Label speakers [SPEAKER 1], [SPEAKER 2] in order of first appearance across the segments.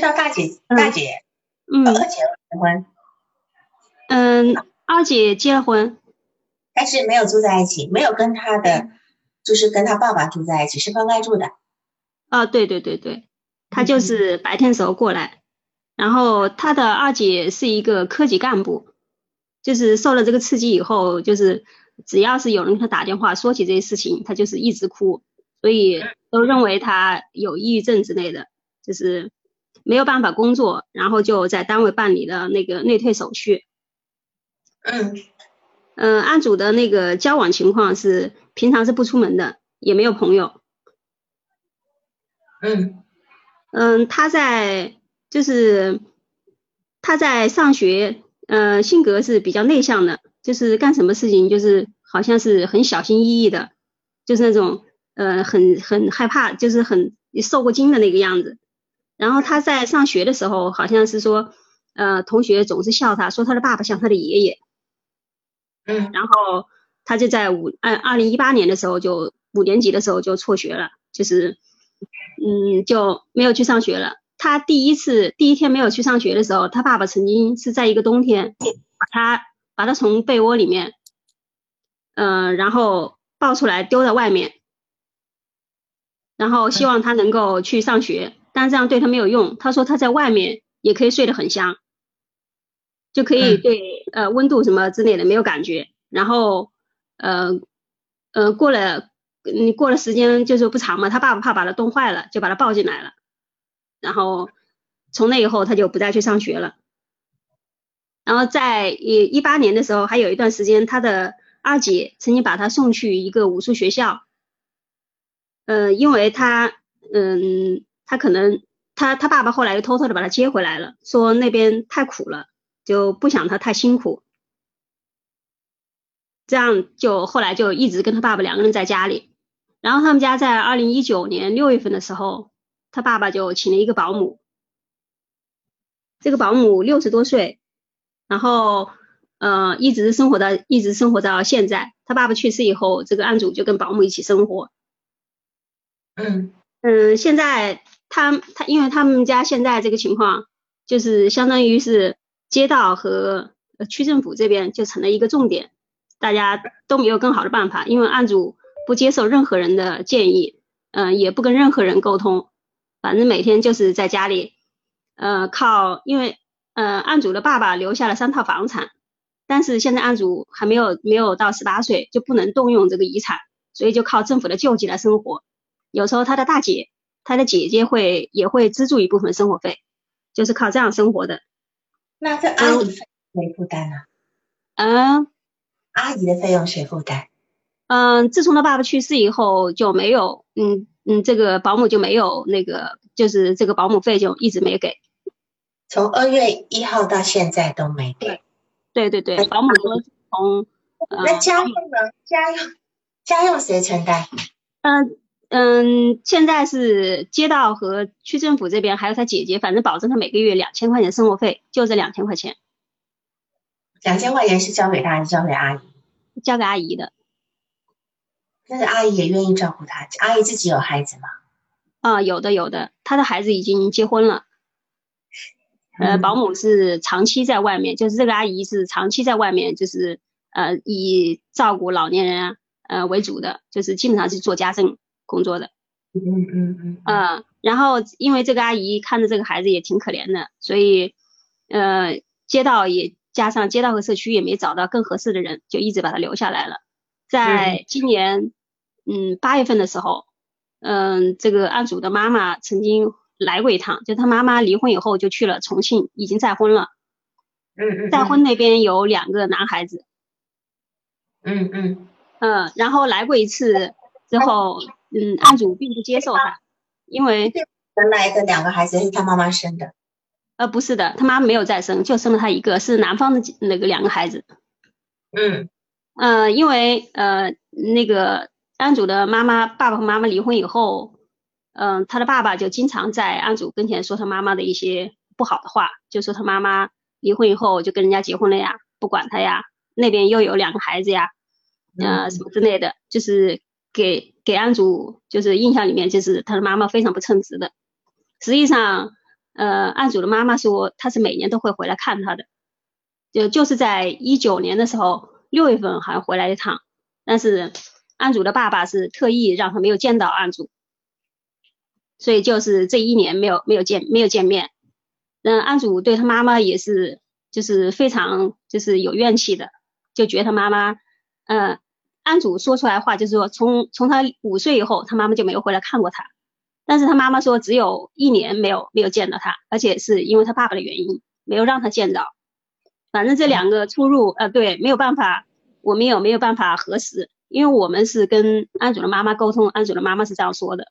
[SPEAKER 1] 道大姐大姐
[SPEAKER 2] 嗯。
[SPEAKER 1] 二姐结婚，
[SPEAKER 2] 嗯，二姐结了婚，
[SPEAKER 1] 但是没有住在一起，没有跟她的就是跟她爸爸住在一起，是分开住的。
[SPEAKER 2] 啊，对对对对，她就是白天时候过来，然后她的二姐是一个科级干部，就是受了这个刺激以后，就是只要是有人给她打电话说起这些事情，她就是一直哭，所以都认为她有抑郁症之类的，就是没有办法工作，然后就在单位办理了那个内退手续。
[SPEAKER 1] 嗯
[SPEAKER 2] 嗯，案主的那个交往情况是平常是不出门的，也没有朋友。
[SPEAKER 1] 嗯
[SPEAKER 2] 嗯，他在就是他在上学，呃，性格是比较内向的，就是干什么事情就是好像是很小心翼翼的，就是那种呃很很害怕，就是很受过惊的那个样子。然后他在上学的时候，好像是说，呃，同学总是笑他，说他的爸爸像他的爷爷。
[SPEAKER 1] 嗯
[SPEAKER 2] 然后他就在五二二零一八年的时候就五年级的时候就辍学了，就是嗯就没有去上学了。他第一次第一天没有去上学的时候，他爸爸曾经是在一个冬天把他把他从被窝里面，呃，然后抱出来丢在外面，然后希望他能够去上学，但这样对他没有用。他说他在外面也可以睡得很香。就可以
[SPEAKER 1] 嗯
[SPEAKER 2] 对呃温度什么之类的没有感觉，然后呃呃过了你过了时间就是不长嘛，他爸爸怕把他冻坏了，就把他抱进来了，然后从那以后他就不再去上学了。然后在一一八年的时候，还有一段时间，他的二姐曾经把他送去一个武术学校，呃，因为他嗯他可能他他爸爸后来又偷偷的把他接回来了，说那边太苦了。就不想他太辛苦，这样就后来就一直跟他爸爸两个人在家里。然后他们家在二零一九年六月份的时候，他爸爸就请了一个保姆。这个保姆六十多岁，然后呃一直生活到一直生活到现在。他爸爸去世以后，这个案主就跟保姆一起生活。
[SPEAKER 1] 嗯
[SPEAKER 2] 嗯，现在他他因为他们家现在这个情况，就是相当于是。街道和区政府这边就成了一个重点，大家都没有更好的办法，因为案主不接受任何人的建议，嗯，也不跟任何人沟通，反正每天就是在家里，呃，靠，因为呃，案主的爸爸留下了三套房产，但是现在案主还没有没有到十八岁，就不能动用这个遗产，所以就靠政府的救济来生活。有时候他的大姐、他的姐姐会也会资助一部分生活费，就是靠这样生活的。
[SPEAKER 1] 那这阿姨费谁负担呢？
[SPEAKER 2] 嗯，
[SPEAKER 1] 阿姨的费用谁负担？
[SPEAKER 2] 嗯，自从他爸爸去世以后就没有，嗯嗯，这个保姆就没有那个，就是这个保姆费就一直没给。
[SPEAKER 1] 从二月一号到现在都没给。
[SPEAKER 2] 对对对，保姆说从。呃、
[SPEAKER 1] 那家用呢？家用家用谁承担？
[SPEAKER 2] 嗯嗯，现在是街道和区政府这边还有他姐姐，反正保证他每个月两千块钱生活费，就这两千块钱。
[SPEAKER 1] 两千块钱是交给他还是交给阿姨？
[SPEAKER 2] 交给阿姨的。
[SPEAKER 1] 但是阿姨也愿意照顾他。阿姨自己有孩子吗？
[SPEAKER 2] 啊，有的有的，他的孩子已经结婚了。呃，保姆是长期在外面，就是这个阿姨是长期在外面，就是呃以照顾老年人啊呃为主的，就是基本上是做家政工作的。
[SPEAKER 1] 嗯嗯嗯。
[SPEAKER 2] 嗯，然后因为这个阿姨看着这个孩子也挺可怜的，所以呃街道也加上街道和社区也没找到更合适的人，就一直把他留下来了。在今年嗯八月份的时候，嗯这个案主的妈妈曾经。来过一趟，就他妈妈离婚以后就去了重庆，已经再婚了。
[SPEAKER 1] 嗯嗯。
[SPEAKER 2] 再婚那边有两个男孩子。
[SPEAKER 1] 嗯嗯。
[SPEAKER 2] 嗯，然后来过一次之后，嗯，案主并不接受他，因为
[SPEAKER 1] 原来的两个孩子是他妈妈生的。
[SPEAKER 2] 呃，不是的，他妈没有再生，就生了他一个，是男方的那个两个孩子。
[SPEAKER 1] 嗯。
[SPEAKER 2] 呃，因为呃那个案主的妈妈爸爸和妈妈离婚以后。嗯，他的爸爸就经常在案主跟前说他妈妈的一些不好的话，就说他妈妈离婚以后就跟人家结婚了呀，不管他呀，那边又有两个孩子呀，呃，什么之类的，就是给给案主就是印象里面就是他的妈妈非常不称职的。实际上，呃，案主的妈妈说她是每年都会回来看他的，就就是在一九年的时候六月份好像回来一趟，但是案主的爸爸是特意让他没有见到案主，所以就是这一年没有没有见没有见面。嗯，案主对他妈妈也是就是非常就是有怨气的，就觉得他妈妈，嗯，案主说出来话就是说从从他五岁以后，他妈妈就没有回来看过他。但是他妈妈说，只有一年没有没有见到他，而且是因为他爸爸的原因，没有让他见到。反正这两个出入，呃，对，没有办法，我们也没有办法核实，因为我们是跟安主的妈妈沟通，安主的妈妈是这样说的。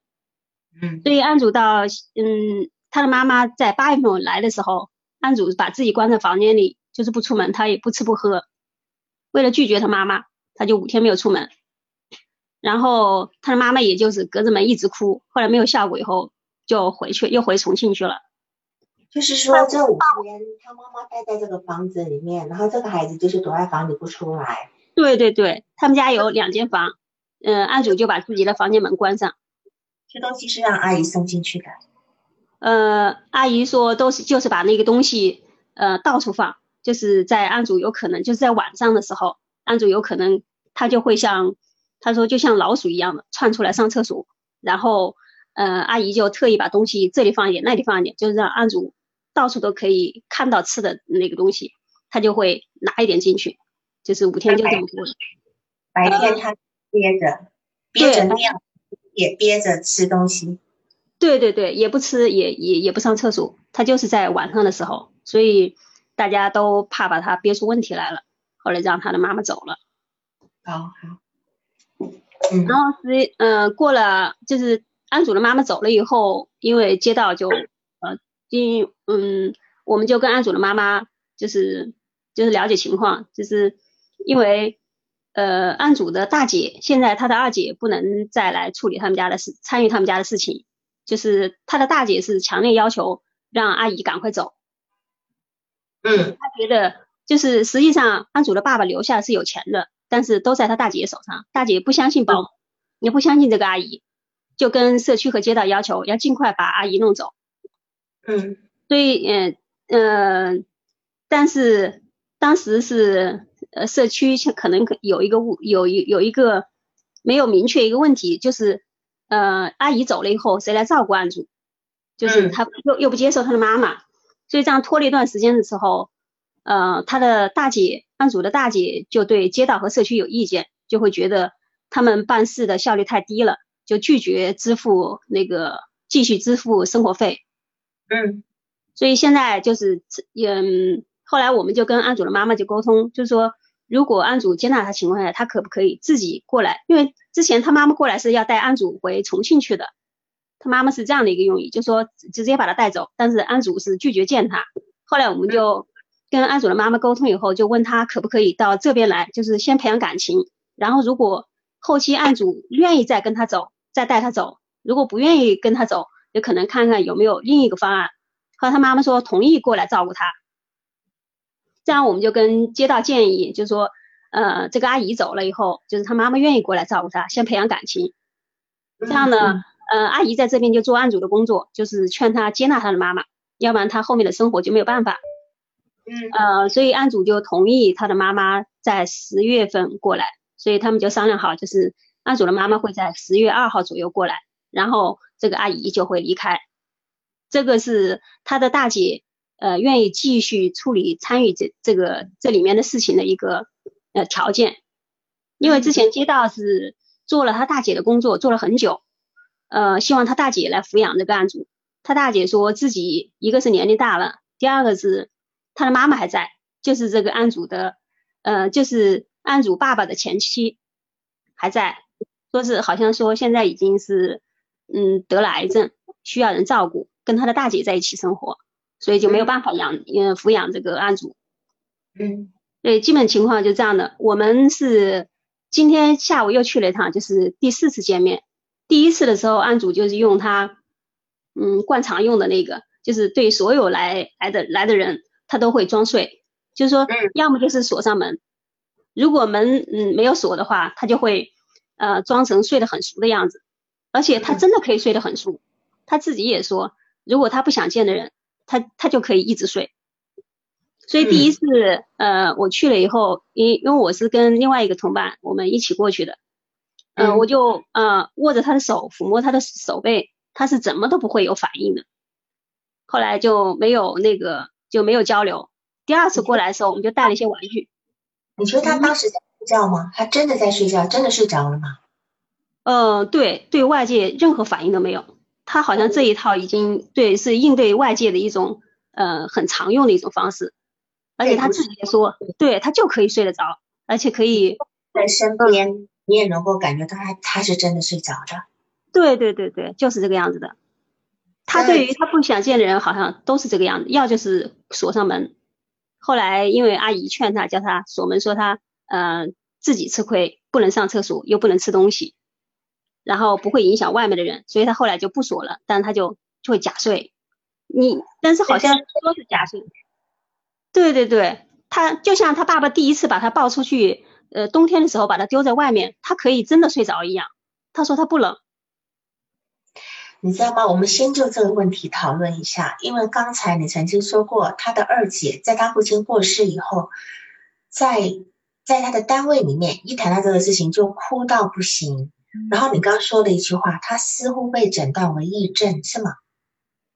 [SPEAKER 1] 嗯。
[SPEAKER 2] 所以案主到，嗯，他的妈妈在八月份来的时候，安主把自己关在房间里，就是不出门，他也不吃不喝，为了拒绝他妈妈，他就五天没有出门。然后他的妈妈也就是隔着门一直哭，后来没有效果以后就回去，又回重庆去了。
[SPEAKER 1] 就是说这五天他妈妈待在这个房子里面，然后这个孩子就是躲在房里不出来。
[SPEAKER 2] 对对对，他们家有两间房，嗯，案主就把自己的房间门关上。
[SPEAKER 1] 这东西是让阿姨送进去的。
[SPEAKER 2] 呃，阿姨说都是就是把那个东西呃到处放，就是在案主有可能就是在晚上的时候，案主有可能他就会像。他说就像老鼠一样的窜出来上厕所，然后，呃，阿姨就特意把东西这里放一点，那里放一点，就是让案主到处都可以看到吃的那个东西，他就会拿一点进去，就是五天就这么过。
[SPEAKER 1] 白天他憋着，憋着尿，也憋着吃东西。
[SPEAKER 2] 对对对，也不吃，也也也不上厕所，他就是在晚上的时候，所以大家都怕把他憋出问题来了，后来让他的妈妈走了。
[SPEAKER 1] 好好。
[SPEAKER 2] 然后是嗯过了就是安祖的妈妈走了以后，因为街道就呃因嗯我们就跟安祖的妈妈就是就是了解情况，就是因为呃案主的大姐现在她的二姐不能再来处理他们家的事，参与他们家的事情，就是他的大姐是强烈要求让阿姨赶快走。
[SPEAKER 1] 嗯，
[SPEAKER 2] 他觉得就是实际上安主的爸爸留下是有钱的。但是都在他大姐手上，大姐不相信保姆，也不相信这个阿姨，就跟社区和街道要求要尽快把阿姨弄走。
[SPEAKER 1] 嗯，
[SPEAKER 2] 所以嗯嗯，但是当时是呃社区可能有一个误有一有一个没有明确一个问题，就是呃阿姨走了以后谁来照顾安主，就是他又又不接受他的妈妈，所以这样拖了一段时间的时候。呃，他的大姐案主的大姐就对街道和社区有意见，就会觉得他们办事的效率太低了，就拒绝支付那个继续支付生活费。
[SPEAKER 1] 嗯，
[SPEAKER 2] 所以现在就是，嗯，后来我们就跟案主的妈妈就沟通，就是说，如果案主接纳他情况下，他可不可以自己过来？因为之前他妈妈过来是要带案主回重庆去的，他妈妈是这样的一个用意，就说直接把他带走，但是案主是拒绝见他。后来我们就。跟案主的妈妈沟通以后，就问他可不可以到这边来，就是先培养感情，然后如果后期案主愿意再跟他走，再带他走；如果不愿意跟他走，也可能看看有没有另一个方案。后来他妈妈说同意过来照顾他，这样我们就跟街道建议，就是说，呃，这个阿姨走了以后，就是他妈妈愿意过来照顾他，先培养感情。这样呢，呃，阿姨在这边就做案主的工作，就是劝他接纳他的妈妈，要不然他后面的生活就没有办法。
[SPEAKER 1] 嗯
[SPEAKER 2] 呃，所以案主就同意他的妈妈在十月份过来，所以他们就商量好，就是案主的妈妈会在十月二号左右过来，然后这个阿姨就会离开。这个是他的大姐呃愿意继续处理参与这这个这里面的事情的一个呃条件，因为之前街道是做了他大姐的工作，做了很久，呃，希望他大姐来抚养这个案主。他大姐说自己一个是年龄大了，第二个是。他的妈妈还在，就是这个案主的，呃，就是案主爸爸的前妻还在，说是好像说现在已经是，嗯，得了癌症，需要人照顾，跟他的大姐在一起生活，所以就没有办法养，嗯，抚养这个案主。
[SPEAKER 1] 嗯，
[SPEAKER 2] 对，基本情况就这样的。我们是今天下午又去了一趟，就是第四次见面。第一次的时候，案主就是用他，嗯，惯常用的那个，就是对所有来来的来的人。他都会装睡，就是说，要么就是锁上门，如果门嗯没有锁的话，他就会呃装成睡得很熟的样子，而且他真的可以睡得很熟，他自己也说，如果他不想见的人，他他就可以一直睡。所以第一次呃我去了以后，因因为我是跟另外一个同伴我们一起过去的，嗯，我就呃握着他的手抚摸他的手背，他是怎么都不会有反应的。后来就没有那个就没有交流。第二次过来的时候，我们就带了一些玩具。
[SPEAKER 1] 你说他当时在睡觉吗？他真的在睡觉，真的睡着了吗？
[SPEAKER 2] 呃，对，对外界任何反应都没有。他好像这一套已经对是应对外界的一种呃很常用的一种方式。而且他自己也说，对他就可以睡得着，而且可以
[SPEAKER 1] 在身边，你也能够感觉到他他是真的睡着的。
[SPEAKER 2] 对对对对，就是这个样子的。他对于他不想见的人，好像都是这个样子，要就是锁上门。后来因为阿姨劝他，叫他锁门，说他嗯自己吃亏，不能上厕所，又不能吃东西，然后不会影响外面的人，所以他后来就不锁了，但他就就会假睡。你但是好像说是假睡。对对对，他就像他爸爸第一次把他抱出去，呃，冬天的时候把他丢在外面，他可以真的睡着一样。他说他不冷，
[SPEAKER 1] 你知道吗？我们先就这个问题讨论一下，因为刚才你曾经说过，他的二姐在他父亲过世以后，在在他的单位里面一谈到这个事情就哭到不行。然后你刚说了一句话，他似乎被诊断为抑郁症，是吗？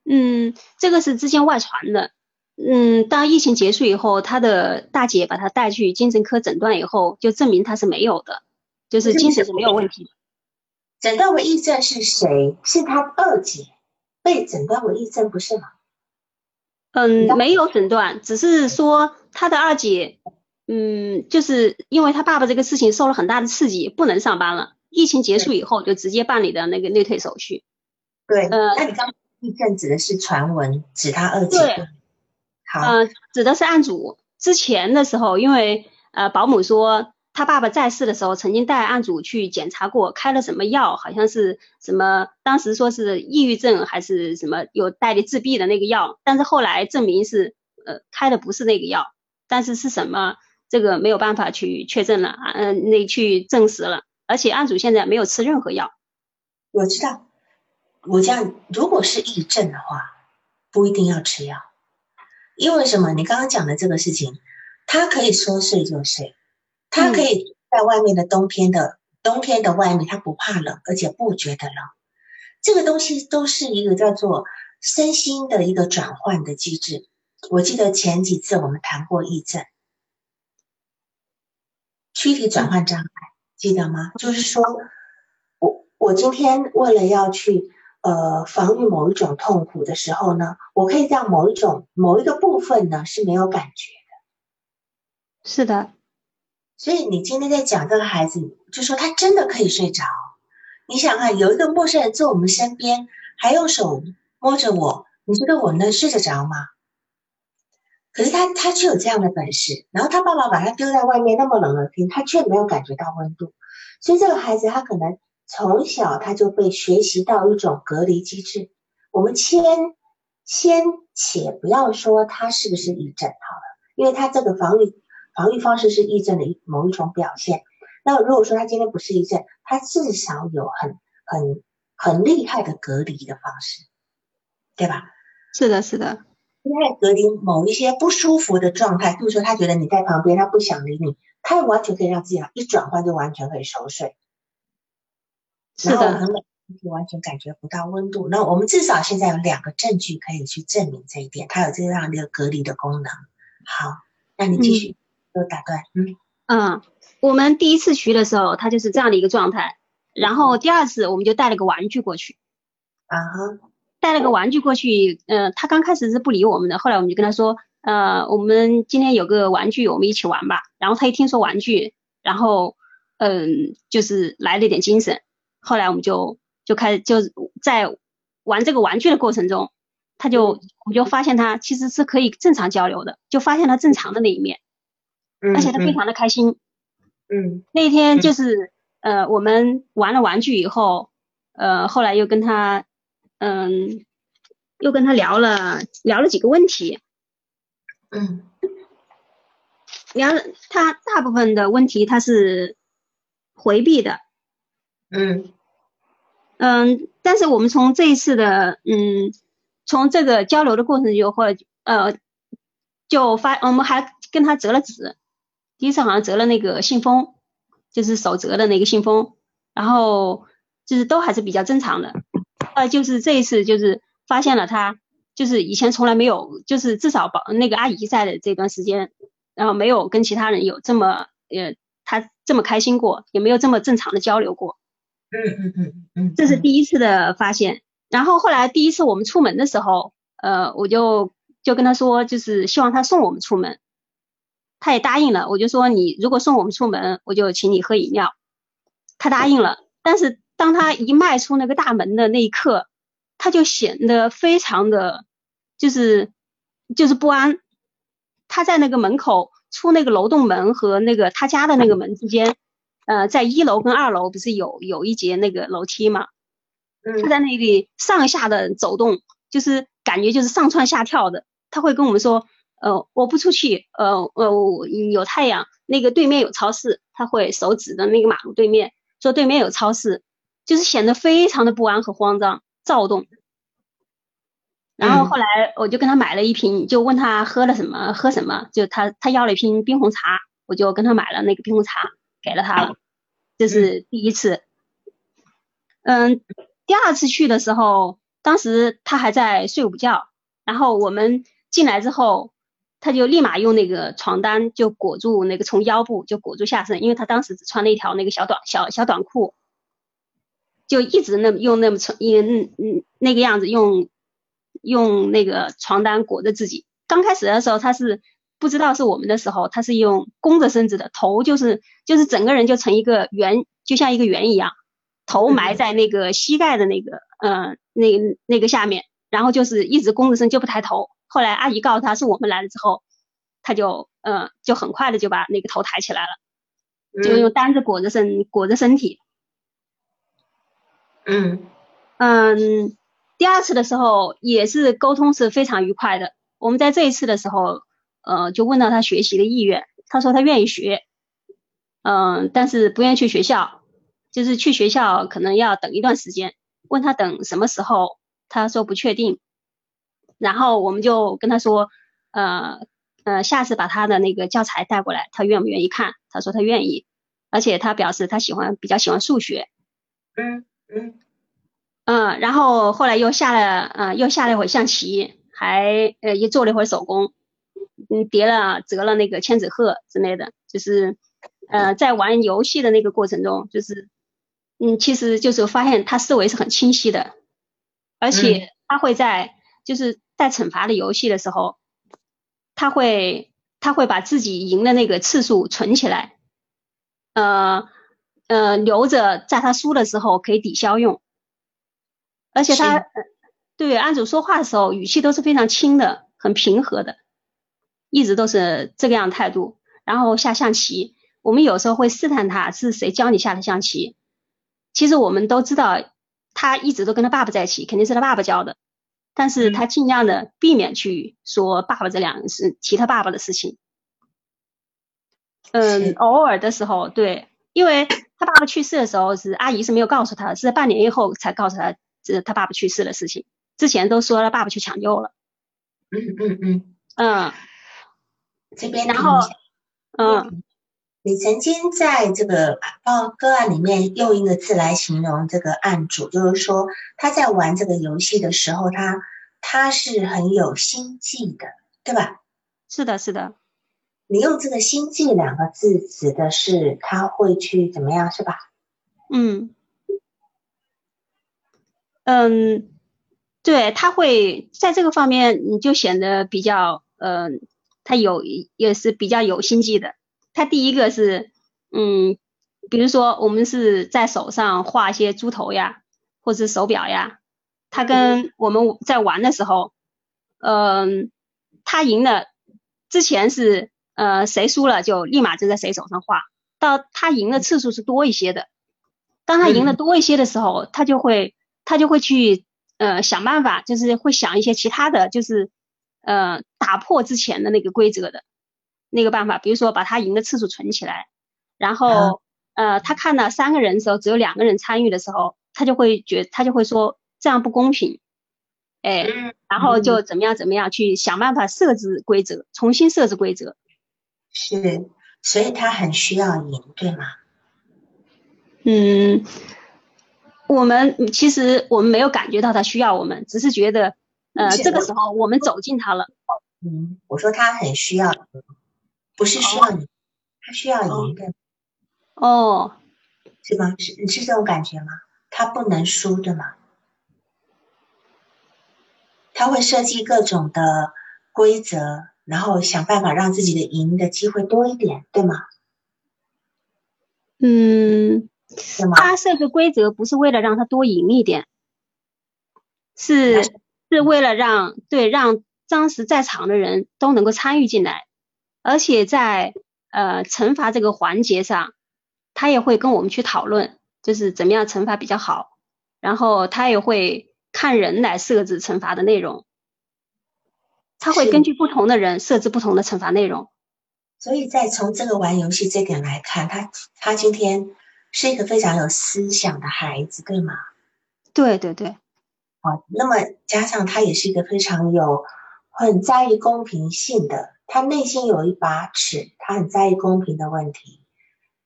[SPEAKER 2] 嗯，这个是之前外传的。嗯，当疫情结束以后，他的大姐把他带去精神科诊断以后，就证明他是没有的，就是精神是没有问题的。
[SPEAKER 1] 诊断为癔症是谁？是他二姐被诊断为癔症，不是吗？
[SPEAKER 2] 嗯，没有诊断，只是说他的二姐，嗯，就是因为他爸爸这个事情受了很大的刺激，不能上班了。疫情结束以后，就直接办理的那个内退手续。
[SPEAKER 1] 对，呃，那你刚癔症指的是传闻，指他二姐。
[SPEAKER 2] 对。嗯，指的是案主之前的时候，因为呃保姆说他爸爸在世的时候曾经带案主去检查过，开了什么药，好像是什么，当时说是抑郁症还是什么有带的自闭的那个药，但是后来证明是呃开的不是那个药，但是是什么这个没有办法去确认了，嗯，那去证实了，而且案主现在没有吃任何药。
[SPEAKER 1] 我知道，我这样如果是抑郁症的话，不一定要吃药。因为什么？你刚刚讲的这个事情，他可以说睡就睡，他可以在外面的冬天的冬天的外面，他不怕冷，而且不觉得冷。这个东西都是一个叫做身心的一个转换的机制。我记得前几次我们谈过癔症，躯体转换障碍，记得吗？就是说我我今天为了要去。呃，防御某一种痛苦的时候呢，我可以让某一种某一个部分呢是没有感觉的。
[SPEAKER 2] 是的，
[SPEAKER 1] 所以你今天在讲这个孩子，就说他真的可以睡着。你想看，有一个陌生人坐我们身边，还用手摸着我，你觉得我能睡得着吗？可是他他却有这样的本事，然后他爸爸把他丢在外面那么冷的天，他却没有感觉到温度。所以这个孩子他可能。从小他就被学习到一种隔离机制。我们先先且不要说他是不是一症好了，因为他这个防御防御方式是癔症的一某一种表现。那如果说他今天不是癔症，他至少有很很很厉害的隔离的方式，对吧？
[SPEAKER 2] 是的，是的。
[SPEAKER 1] 厉害隔离某一些不舒服的状态，比如说他觉得你在旁边，他不想理你，他完全可以让自己一转换就完全可以熟睡。
[SPEAKER 2] 是的，
[SPEAKER 1] 完全感觉不到温度。那我们至少现在有两个证据可以去证明这一点，它有这样的一个隔离的功能。好，那你继续，又打断。
[SPEAKER 2] 嗯嗯，我们第一次去的时候，他就是这样的一个状态。然后第二次，我们就带了个玩具过去。
[SPEAKER 1] 啊哈，
[SPEAKER 2] 带了个玩具过去。嗯，他刚开始是不理我们的，后来我们就跟他说，呃，我们今天有个玩具，我们一起玩吧。然后他一听说玩具，然后嗯，就是来了点精神。后来我们就就开始就在玩这个玩具的过程中，他就我就发现他其实是可以正常交流的，就发现他正常的那一面，而且他非常的开心。
[SPEAKER 1] 嗯，
[SPEAKER 2] 那天就是呃我们玩了玩具以后，呃后来又跟他嗯又跟他聊了聊了几个问题。
[SPEAKER 1] 嗯，
[SPEAKER 2] 聊了他大部分的问题他是回避的。
[SPEAKER 1] 嗯
[SPEAKER 2] 嗯，但是我们从这一次的嗯从这个交流的过程就会呃，就发我们还跟他折了纸，第一次好像折了那个信封，就是手折的那个信封，然后就是都还是比较正常的，呃，就是这一次就是发现了他就是以前从来没有，就是至少保那个阿姨在的这段时间，然后没有跟其他人有这么呃他这么开心过，也没有这么正常的交流过。
[SPEAKER 1] 嗯嗯嗯嗯，
[SPEAKER 2] 这是第一次的发现。然后后来第一次我们出门的时候，呃，我就就跟他说，就是希望他送我们出门，他也答应了。我就说你如果送我们出门，我就请你喝饮料。他答应了。但是当他一迈出那个大门的那一刻，他就显得非常的，就是就是不安。他在那个门口出那个楼栋门和那个他家的那个门之间。呃，在一楼跟二楼不是有有一节那个楼梯嘛？他在那里上下的走动，就是感觉就是上蹿下跳的。他会跟我们说，呃，我不出去，呃呃，有太阳，那个对面有超市，他会手指的那个马路对面，说对面有超市，就是显得非常的不安和慌张、躁动。然后后来我就跟他买了一瓶，就问他喝了什么，喝什么，就他他要了一瓶冰红茶，我就跟他买了那个冰红茶。给了他了，这是第一次。嗯，第二次去的时候，当时他还在睡午觉，然后我们进来之后，他就立马用那个床单就裹住那个从腰部就裹住下身，因为他当时只穿了一条那个小短小小短裤，就一直那么用那么长嗯嗯那个样子用用那个床单裹着自己。刚开始的时候他是。不知道是我们的时候，他是用弓着身子的，头就是就是整个人就成一个圆，就像一个圆一样，头埋在那个膝盖的那个嗯那那个下面，然后就是一直弓着身就不抬头。后来阿姨告诉他是我们来了之后，他就嗯就很快的就把那个头抬起来了，就用单子裹着身裹着身体。
[SPEAKER 1] 嗯
[SPEAKER 2] 嗯，第二次的时候也是沟通是非常愉快的。我们在这一次的时候。呃，就问到他学习的意愿，他说他愿意学，嗯，但是不愿意去学校，就是去学校可能要等一段时间。问他等什么时候，他说不确定。然后我们就跟他说，呃呃，下次把他的那个教材带过来，他愿不愿意看？他说他愿意，而且他表示他喜欢比较喜欢数学。
[SPEAKER 1] 嗯嗯
[SPEAKER 2] 嗯，然后后来又下了，呃，又下了一会象棋，还呃又做了一会手工。嗯，叠了、折了那个千纸鹤之类的，就是呃，在玩游戏的那个过程中，就是嗯，其实就是发现他思维是很清晰的，而且他会在就是带惩罚的游戏的时候，他会他会把自己赢的那个次数存起来，呃呃，留着在他输的时候可以抵消用，而且他对案主说话的时候语气都是非常轻的，很平和的。一直都是这个样态度，然后下象棋，我们有时候会试探他是谁教你下的象棋。其实我们都知道，他一直都跟他爸爸在一起，肯定是他爸爸教的。但是他尽量的避免去说爸爸这两个事，提他爸爸的事情。嗯，偶尔的时候，对，因为他爸爸去世的时候是阿姨是没有告诉他，是在半年以后才告诉他这他爸爸去世的事情。之前都说了爸爸去抢救了。
[SPEAKER 1] 嗯嗯嗯
[SPEAKER 2] 嗯。
[SPEAKER 1] 这边，然后，
[SPEAKER 2] 嗯，
[SPEAKER 1] 你曾经在这个报个案里面用一个字来形容这个案主，就是说他在玩这个游戏的时候，他他是很有心计的，对吧？
[SPEAKER 2] 是的，是的。
[SPEAKER 1] 你用这个“心计”两个字，指的是他会去怎么样，是吧？
[SPEAKER 2] 嗯，嗯，对他会在这个方面，你就显得比较，嗯。他有也是比较有心计的。他第一个是，嗯，比如说我们是在手上画一些猪头呀，或者是手表呀。他跟我们在玩的时候，嗯，他赢了之前是，呃，谁输了就立马就在谁手上画。到他赢的次数是多一些的。当他赢的多一些的时候，他就会他就会去，呃，想办法，就是会想一些其他的就是。呃，打破之前的那个规则的那个办法，比如说把他赢的次数存起来，然后呃，他看到三个人的时候，只有两个人参与的时候，他就会觉他就会说这样不公平，哎，然后就怎么样怎么样去想办法设置规则，重新设置规则。
[SPEAKER 1] 是，所以他很需要赢，对吗？
[SPEAKER 2] 嗯，我们其实我们没有感觉到他需要我们，只是觉得，呃，这个时候我们走进他了。
[SPEAKER 1] 嗯，我说他很需要，不是需要你，他需要赢的。
[SPEAKER 2] 哦，
[SPEAKER 1] 是吗？是你是这种感觉吗？他不能输对吗？他会设计各种的规则，然后想办法让自己的赢的机会多一点，对吗？
[SPEAKER 2] 嗯，他设置规则不是为了让他多赢一点，是是为了让对让当时在场的人都能够参与进来，而且在呃惩罚这个环节上，他也会跟我们去讨论，就是怎么样惩罚比较好，然后他也会看人来设置惩罚的内容，他会根据不同的人设置不同的惩罚内容。
[SPEAKER 1] 所以，在从这个玩游戏这点来看，他他今天是一个非常有思想的孩子，对吗？
[SPEAKER 2] 对对对。
[SPEAKER 1] 好，那么加上他也是一个非常有很在意公平性的，他内心有一把尺，他很在意公平的问题。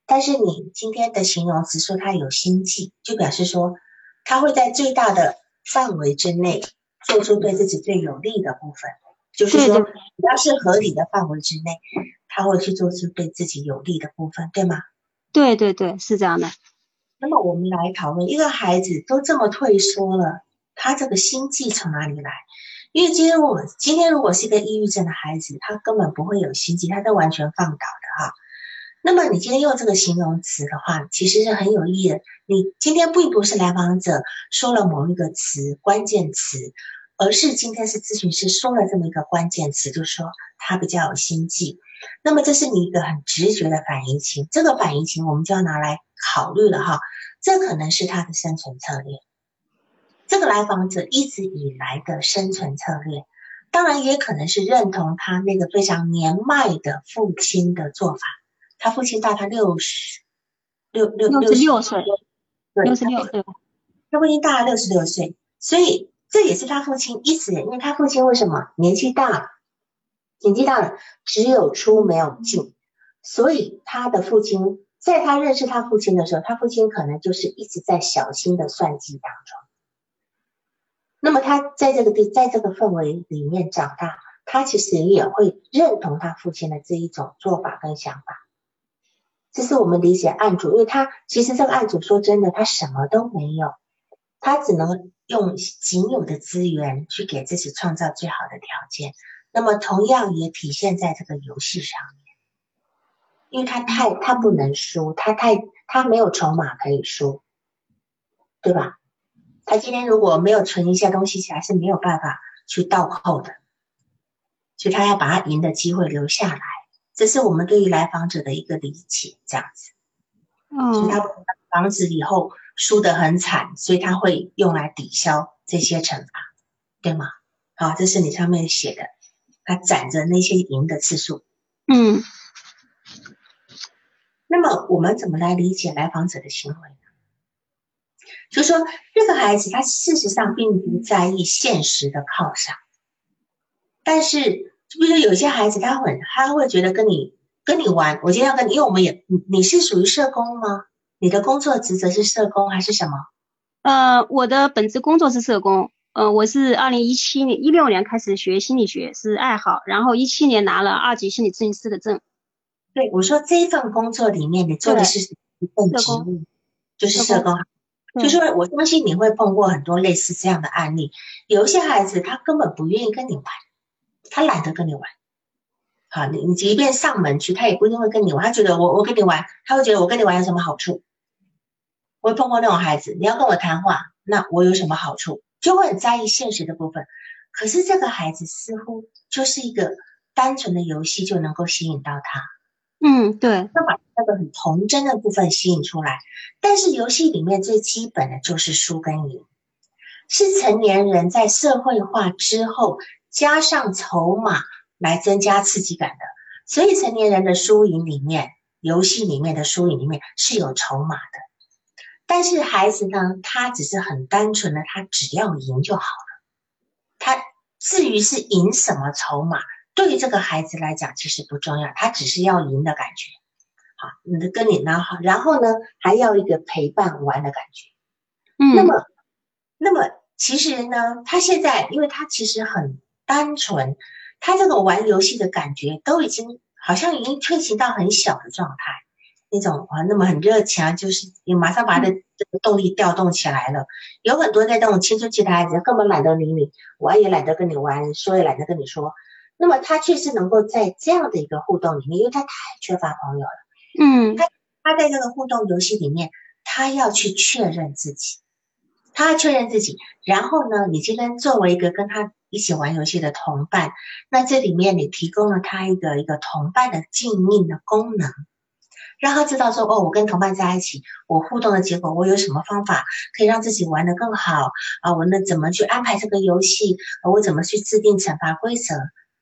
[SPEAKER 1] 但是你今天的形容词说他有心计，就表示说他会在最大的范围之内做出对自己最有利的部分，就是说只要是合理的范围之内。他会去做出对自己有利的部分，对吗？
[SPEAKER 2] 对对对，是这样的。
[SPEAKER 1] 那么我们来讨论，一个孩子都这么退缩了，他这个心计从哪里来？因为今天我今天如果是一个抑郁症的孩子，他根本不会有心计，他都完全放倒的哈。那么你今天用这个形容词的话，其实是很有意义的。你今天并不是来访者说了某一个词关键词，而是今天是咨询师说了这么一个关键词，就说他比较有心计。那么这是你一个很直觉的反应情，这个反应情我们就要拿来考虑了哈。这可能是他的生存策略，这个来访者一直以来的生存策略，当然也可能是认同他那个非常年迈的父亲的做法。他父亲大他六十六六
[SPEAKER 2] 六十六岁，六十六
[SPEAKER 1] 岁，他父亲大六十六岁，所以这也是他父亲一直，因为他父亲为什么年纪大了？年纪大了，只有出没有进，所以他的父亲在他认识他父亲的时候，他父亲可能就是一直在小心的算计当中。那么他在这个地，在这个氛围里面长大，他其实也会认同他父亲的这一种做法跟想法。这是我们理解案主，因为他其实这个案主说真的，他什么都没有，他只能用仅有的资源去给自己创造最好的条件。那么同样也体现在这个游戏上面，因为他太他不能输，他太他没有筹码可以输，对吧？他今天如果没有存一些东西起来，是没有办法去倒扣的，所以他要把他赢的机会留下来，这是我们对于来访者的一个理解，这样子。
[SPEAKER 2] 嗯，
[SPEAKER 1] 所以他防止以后输得很惨，所以他会用来抵消这些惩罚，对吗？好，这是你上面写的。他攒着那些赢的次数，
[SPEAKER 2] 嗯，
[SPEAKER 1] 那么我们怎么来理解来访者的行为呢？就说这个孩子他事实上并不在意现实的犒赏，但是就比如有些孩子他会他会觉得跟你跟你玩，我今天要跟你，因为我们也你你是属于社工吗？你的工作职责是社工还是什么？
[SPEAKER 2] 呃，我的本职工作是社工。呃，我是二零一七年、一六年开始学心理学，是爱好，然后一七年拿了二级心理咨询师的证。
[SPEAKER 1] 对，我说这份工作里面你做的是一份职务，就是社工。就说我相信你会碰过很多类似这样的案例，有一些孩子他根本不愿意跟你玩，他懒得跟你玩。好，你你即便上门去，他也不一定会跟你玩，他觉得我我跟你玩，他会觉得我跟你玩有什么好处？我碰过那种孩子，你要跟我谈话，那我有什么好处？就会很在意现实的部分，可是这个孩子似乎就是一个单纯的游戏就能够吸引到他。
[SPEAKER 2] 嗯，对，
[SPEAKER 1] 要把那个很童真的部分吸引出来。但是游戏里面最基本的就是输跟赢，是成年人在社会化之后加上筹码来增加刺激感的。所以成年人的输赢里面，游戏里面的输赢里面是有筹码的。但是孩子呢，他只是很单纯的，他只要赢就好了。他至于是赢什么筹码，对于这个孩子来讲其实不重要，他只是要赢的感觉。好，你的跟你拿好，然后呢还要一个陪伴玩的感觉。
[SPEAKER 2] 嗯，
[SPEAKER 1] 那么，那么其实呢，他现在因为他其实很单纯，他这个玩游戏的感觉都已经好像已经退行到很小的状态，那种啊那么很热情啊，就是你马上把他的这个动力调动起来了。有很多在那种青春期的孩子根本懒得理你，玩也懒得跟你玩，说也懒得跟你说。那么他确实能够在这样的一个互动里面，因为他太缺乏朋友了。
[SPEAKER 2] 嗯，
[SPEAKER 1] 他他在这个互动游戏里面，他要去确认自己，他要确认自己。然后呢，你今天作为一个跟他一起玩游戏的同伴，那这里面你提供了他一个一个同伴的静谧的功能，让他知道说，哦，我跟同伴在一起，我互动的结果，我有什么方法可以让自己玩得更好啊？我那怎么去安排这个游戏？我怎么去制定惩罚规则？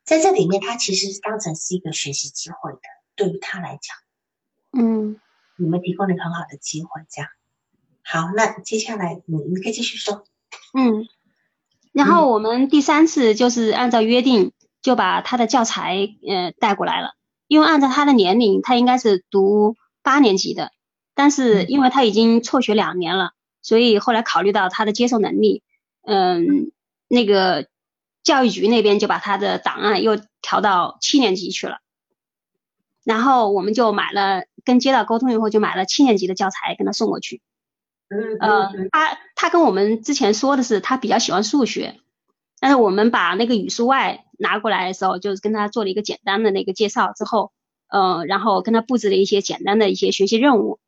[SPEAKER 1] 在这里面，他其实当成是一个学习机会的，对于他来讲。
[SPEAKER 2] 嗯，
[SPEAKER 1] 你们提供了很好的机会，这样好。那接下来你你可以继续说。
[SPEAKER 2] 嗯，然后我们第三次就是按照约定就把他的教材呃带过来了，因为按照他的年龄，他应该是读八年级的，但是因为他已经辍学两年了，所以后来考虑到他的接受能力，嗯，那个教育局那边就把他的档案又调到七年级去了。然后我们就买了，跟街道沟通以后就买了七年级的教材跟他送过去。
[SPEAKER 1] 嗯
[SPEAKER 2] 呃，他他跟我们之前说的是他比较喜欢数学，但是我们把那个语数外拿过来的时候，就是跟他做了一个简单的那个介绍之后，呃，然后跟他布置了一些简单的一些学习任务。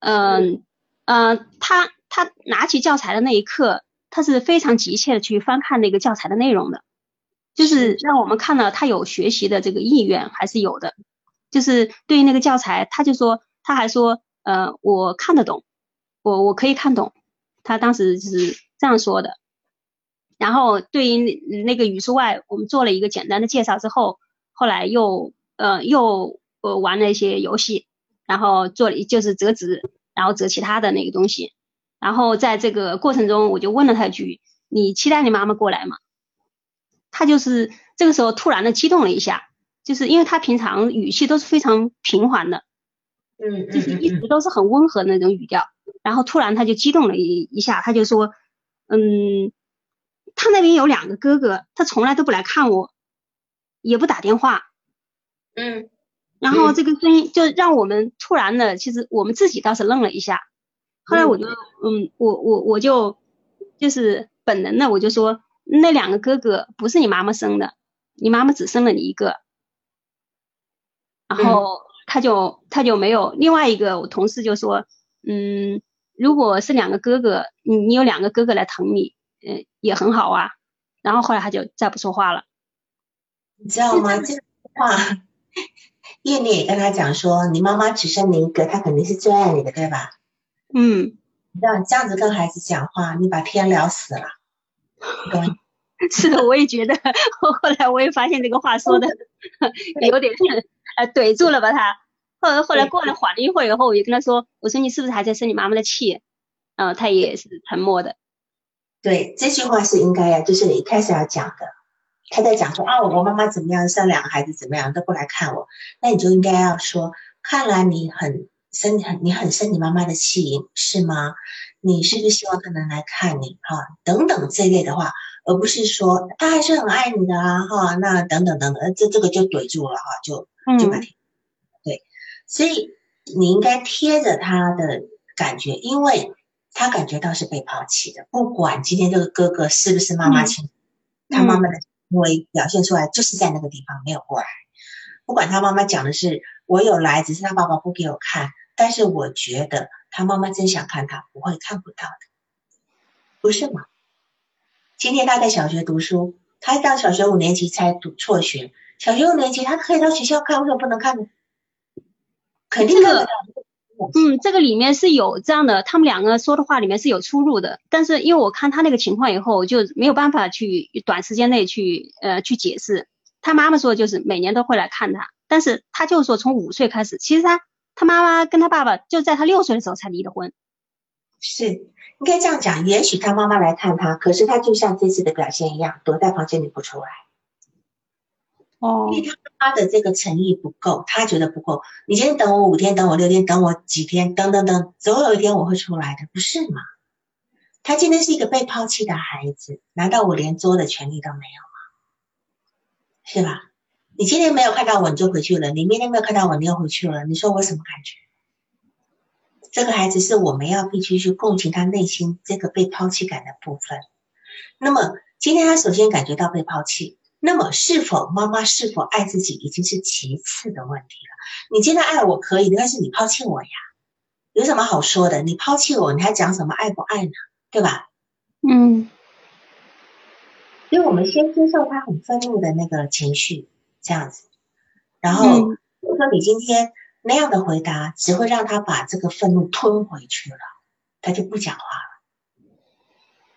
[SPEAKER 2] 嗯呃，他他拿起教材的那一刻，他是非常急切的去翻看那个教材的内容的，就是让我们看到他有学习的这个意愿还是有的。就是对于那个教材，他就说，他还说，呃，我看得懂，我我可以看懂，他当时就是这样说的。然后对于那那个语数外，我们做了一个简单的介绍之后，后来又呃又呃玩了一些游戏，然后做了就是折纸，然后折其他的那个东西。然后在这个过程中，我就问了他一句：“你期待你妈妈过来吗？”他就是这个时候突然的激动了一下。就是因为他平常语气都是非常平缓的，
[SPEAKER 1] 嗯，
[SPEAKER 2] 就是一直都是很温和的那种语调，然后突然他就激动了一一下，他就说，嗯，他那边有两个哥哥，他从来都不来看我，也不打电话，
[SPEAKER 1] 嗯，
[SPEAKER 2] 然后这个声音就让我们突然的，其实我们自己倒是愣了一下，后来我就，嗯，我我我就就是本能的我就说，那两个哥哥不是你妈妈生的，你妈妈只生了你一个。然后他就他就没有另外一个我同事就说，嗯，如果是两个哥哥，你你有两个哥哥来疼你，嗯，也很好啊。然后后来他就再不说话了。
[SPEAKER 1] 你知道吗？这话叶丽也跟他讲说，你妈妈只生你一个，她肯定是最爱你的，对吧？
[SPEAKER 2] 嗯，
[SPEAKER 1] 你知道这样子跟孩子讲话，你把天聊死了。
[SPEAKER 2] 是的，我也觉得。后来我也发现这个话说的有点。呃，怼住了吧他，后来后来过了缓了一会儿以后，我就跟他说，我说你是不是还在生你妈妈的气？嗯，他也是沉默的。
[SPEAKER 1] 对，这句话是应该呀，就是你一开始要讲的。他在讲说啊，我妈妈怎么样，生两个孩子怎么样都不来看我，那你就应该要说，看来你很生很你很生你妈妈的气是吗？你是不是希望她能来看你哈？等等这一类的话。而不是说他还是很爱你的啊，哈，那等等等等，这这个就怼住了哈，就就把对，所以你应该贴着他的感觉，因为他感觉到是被抛弃的，不管今天这个哥哥是不是妈妈亲，他妈妈的行为表现出来就是在那个地方没有过来，不管他妈妈讲的是我有来，只是他爸爸不给我看，但是我觉得他妈妈真想看他，不会看不到的，不是吗？今天他在小学读书，他到小学五年级才读辍学。小学五年级他可以到学校看，为什么不能看呢？肯定看得到。
[SPEAKER 2] 嗯，这个里面是有这样的，他们两个说的话里面是有出入的。但是因为我看他那个情况以后，就没有办法去短时间内去呃去解释。他妈妈说就是每年都会来看他，但是他就说从五岁开始，其实他他妈妈跟他爸爸就在他六岁的时候才离的婚。
[SPEAKER 1] 是，应该这样讲。也许他妈妈来看他，可是他就像这次的表现一样，躲在房间里不出来。
[SPEAKER 2] 哦，
[SPEAKER 1] 因为他妈妈的这个诚意不够，他觉得不够。你今天等我五天，等我六天，等我几天，等等等，总有一天我会出来的，不是吗？他今天是一个被抛弃的孩子，难道我连作的权利都没有吗？是吧？你今天没有看到我，你就回去了；你明天没有看到我，你又回去了。你说我什么感觉？这个孩子是我们要必须去共情他内心这个被抛弃感的部分。那么今天他首先感觉到被抛弃。那么，是否妈妈是否爱自己已经是其次的问题了？你今天爱我可以，但是你抛弃我呀，有什么好说的？你抛弃我，你还讲什么爱不爱呢？对吧？
[SPEAKER 2] 嗯。
[SPEAKER 1] 所以我们先接受他很愤怒的那个情绪，这样子。然后，如果说你今天那样的回答，只会让他把这个愤怒吞回去了，他就不讲话了。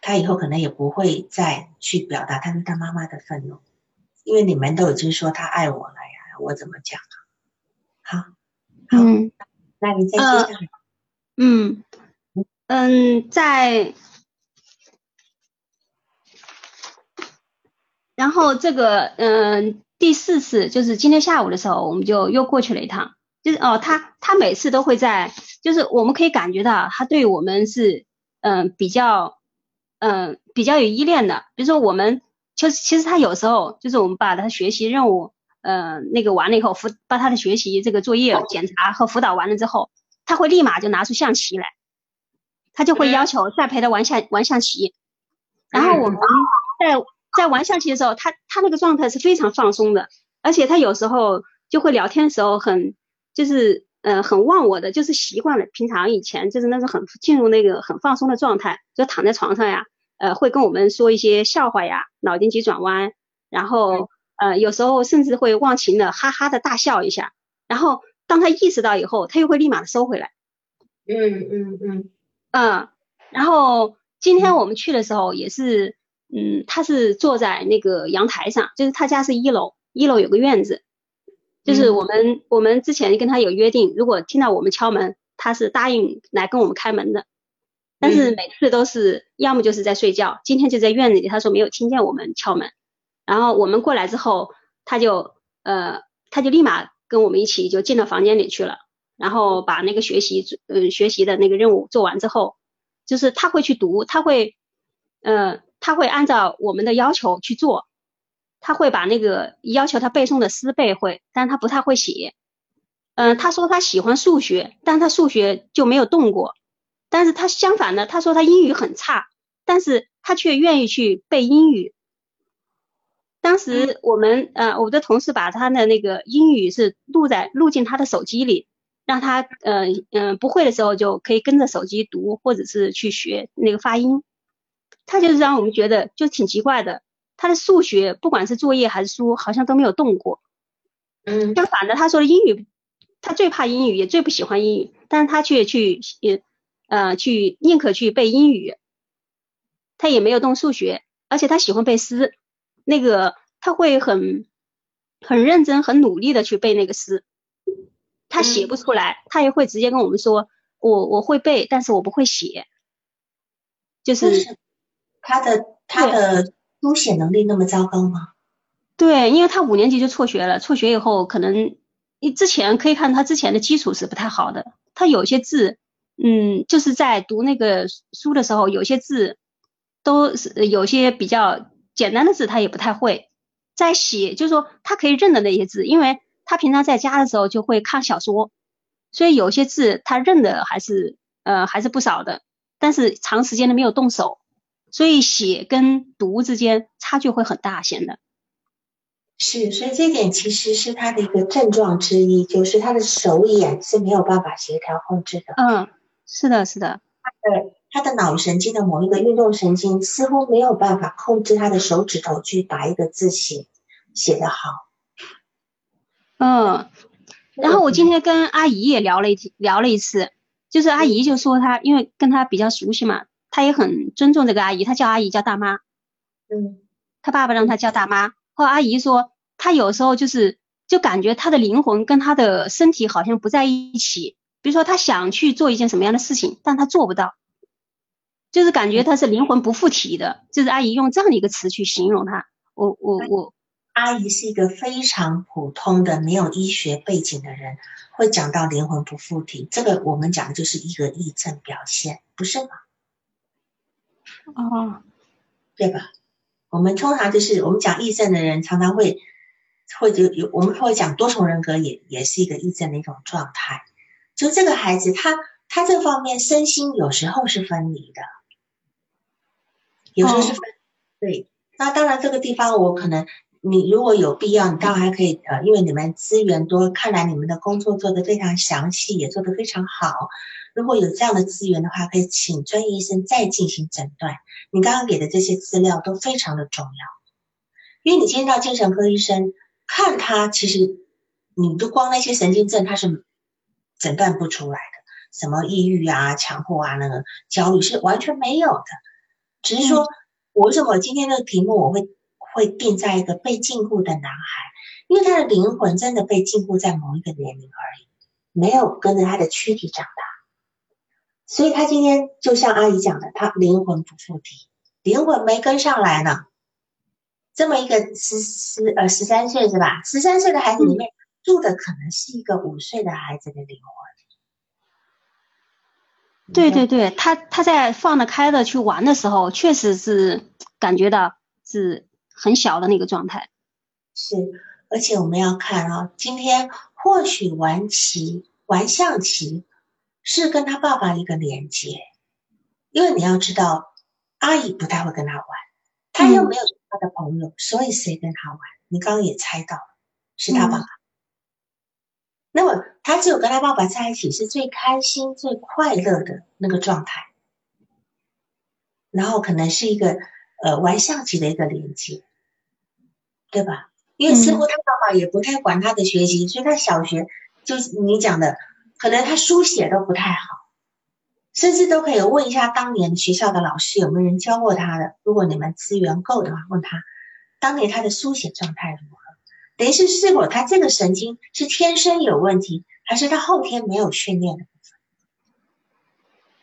[SPEAKER 1] 他以后可能也不会再去表达他对他妈妈的愤怒。因为你们都已经说他爱我了呀，我怎么讲啊？好，好，那你再接下来，
[SPEAKER 2] 嗯嗯，在，然后这个嗯第四次就是今天下午的时候，我们就又过去了一趟，就是哦，他他每次都会在，就是我们可以感觉到他对我们是嗯比较嗯比较有依恋的，比如说我们。就是其实他有时候就是我们把他学习任务，呃，那个完了以后辅把他的学习这个作业检查和辅导完了之后，他会立马就拿出象棋来，他就会要求再陪他玩下玩象棋。然后我们在在玩象棋的时候，他他那个状态是非常放松的，而且他有时候就会聊天的时候很就是呃很忘我的，就是习惯了平常以前就是那种很进入那个很放松的状态，就躺在床上呀。呃，会跟我们说一些笑话呀，脑筋急转弯，然后呃，有时候甚至会忘情的哈哈的大笑一下，然后当他意识到以后，他又会立马的收回来。
[SPEAKER 1] 嗯嗯嗯
[SPEAKER 2] 嗯，然后今天我们去的时候也是，嗯，他是坐在那个阳台上，就是他家是一楼，一楼有个院子，就是我们我们之前跟他有约定，如果听到我们敲门，他是答应来跟我们开门的。但是每次都是要么就是在睡觉，今天就在院子里，他说没有听见我们敲门，然后我们过来之后，他就呃他就立马跟我们一起就进到房间里去了，然后把那个学习嗯学习的那个任务做完之后，就是他会去读，他会呃他会按照我们的要求去做，他会把那个要求他背诵的诗背会，但是他不太会写，嗯他说他喜欢数学，但他数学就没有动过。但是他相反呢，他说他英语很差，但是他却愿意去背英语。当时我们呃，我的同事把他的那个英语是录在录进他的手机里，让他呃嗯不会的时候就可以跟着手机读，或者是去学那个发音。他就是让我们觉得就挺奇怪的，他的数学不管是作业还是书，好像都没有动过。
[SPEAKER 1] 嗯，
[SPEAKER 2] 相反的，他说的英语，他最怕英语，也最不喜欢英语，但是他却去也。呃，去宁可去背英语，他也没有动数学，而且他喜欢背诗，那个他会很很认真、很努力的去背那个诗，他写不出来，他也会直接跟我们说，我我会背，但是我不会写，就是
[SPEAKER 1] 他的他的书写能力那么糟糕吗？
[SPEAKER 2] 对，因为他五年级就辍学了，辍学以后可能你之前可以看他之前的基础是不太好的，他有些字。嗯，就是在读那个书的时候，有些字都是有些比较简单的字，他也不太会。在写，就是说他可以认的那些字，因为他平常在家的时候就会看小说，所以有些字他认的还是呃还是不少的。但是长时间的没有动手，所以写跟读之间差距会很大，显得。
[SPEAKER 1] 是，所以这点其实是他的一个症状之一，就是他的手眼是没有办法协调控制的。
[SPEAKER 2] 嗯。是的，是的，
[SPEAKER 1] 他的他的脑神经的某一个运动神经似乎没有办法控制他的手指头去把一个字写写得好。
[SPEAKER 2] 嗯，然后我今天跟阿姨也聊了一聊了一次，就是阿姨就说她因为跟她比较熟悉嘛，她也很尊重这个阿姨，他叫阿姨叫大妈。
[SPEAKER 1] 嗯，
[SPEAKER 2] 他爸爸让他叫大妈，后阿姨说他有时候就是就感觉他的灵魂跟他的身体好像不在一起。比如说他想去做一件什么样的事情，但他做不到，就是感觉他是灵魂不附体的，就是阿姨用这样的一个词去形容他。我我我，
[SPEAKER 1] 阿姨是一个非常普通的没有医学背景的人，会讲到灵魂不附体，这个我们讲的就是一个癔症表现，不是吗？
[SPEAKER 2] 哦，
[SPEAKER 1] 对吧？我们通常就是我们讲异症的人，常常会会就有我们会讲多重人格，也也是一个异症的一种状态。就这个孩子，他他这方面身心有时候是分离的，有时候是分对。那当然，这个地方我可能你如果有必要，你当然还可以呃，因为你们资源多，看来你们的工作做得非常详细，也做得非常好。如果有这样的资源的话，可以请专业医生再进行诊断。你刚刚给的这些资料都非常的重要，因为你今天到精神科医生看他，其实你就光那些神经症他是诊断不出来的，什么抑郁啊、强迫啊、那个焦虑是完全没有的。只是说，我为什么今天的题目我会会定在一个被禁锢的男孩？因为他的灵魂真的被禁锢在某一个年龄而已，没有跟着他的躯体长大。所以他今天就像阿姨讲的，他灵魂不附体，灵魂没跟上来呢。这么一个十十呃十三岁是吧？十三岁的孩子里面住的可能是一个五岁的孩子的灵
[SPEAKER 2] 魂。对对对，他他在放得开的去玩的时候，确实是感觉到是很小的那个状态。
[SPEAKER 1] 是，而且我们要看啊，今天或许玩棋、玩象棋。是跟他爸爸一个连接，因为你要知道，阿姨不太会跟他玩，他又没有他的朋友，所以谁跟他玩？你刚刚也猜到了，是他爸爸。那么他只有跟他爸爸在一起是最开心、最快乐的那个状态，然后可能是一个呃玩象棋的一个连接，对吧？因为似乎他爸爸也不太管他的学习，所以他小学就是你讲的。可能他书写都不太好，甚至都可以问一下当年学校的老师有没有人教过他的。如果你们资源够的话，问他当年他的书写状态如何？等于是是否他这个神经是天生有问题，还是他后天没有训练的部分？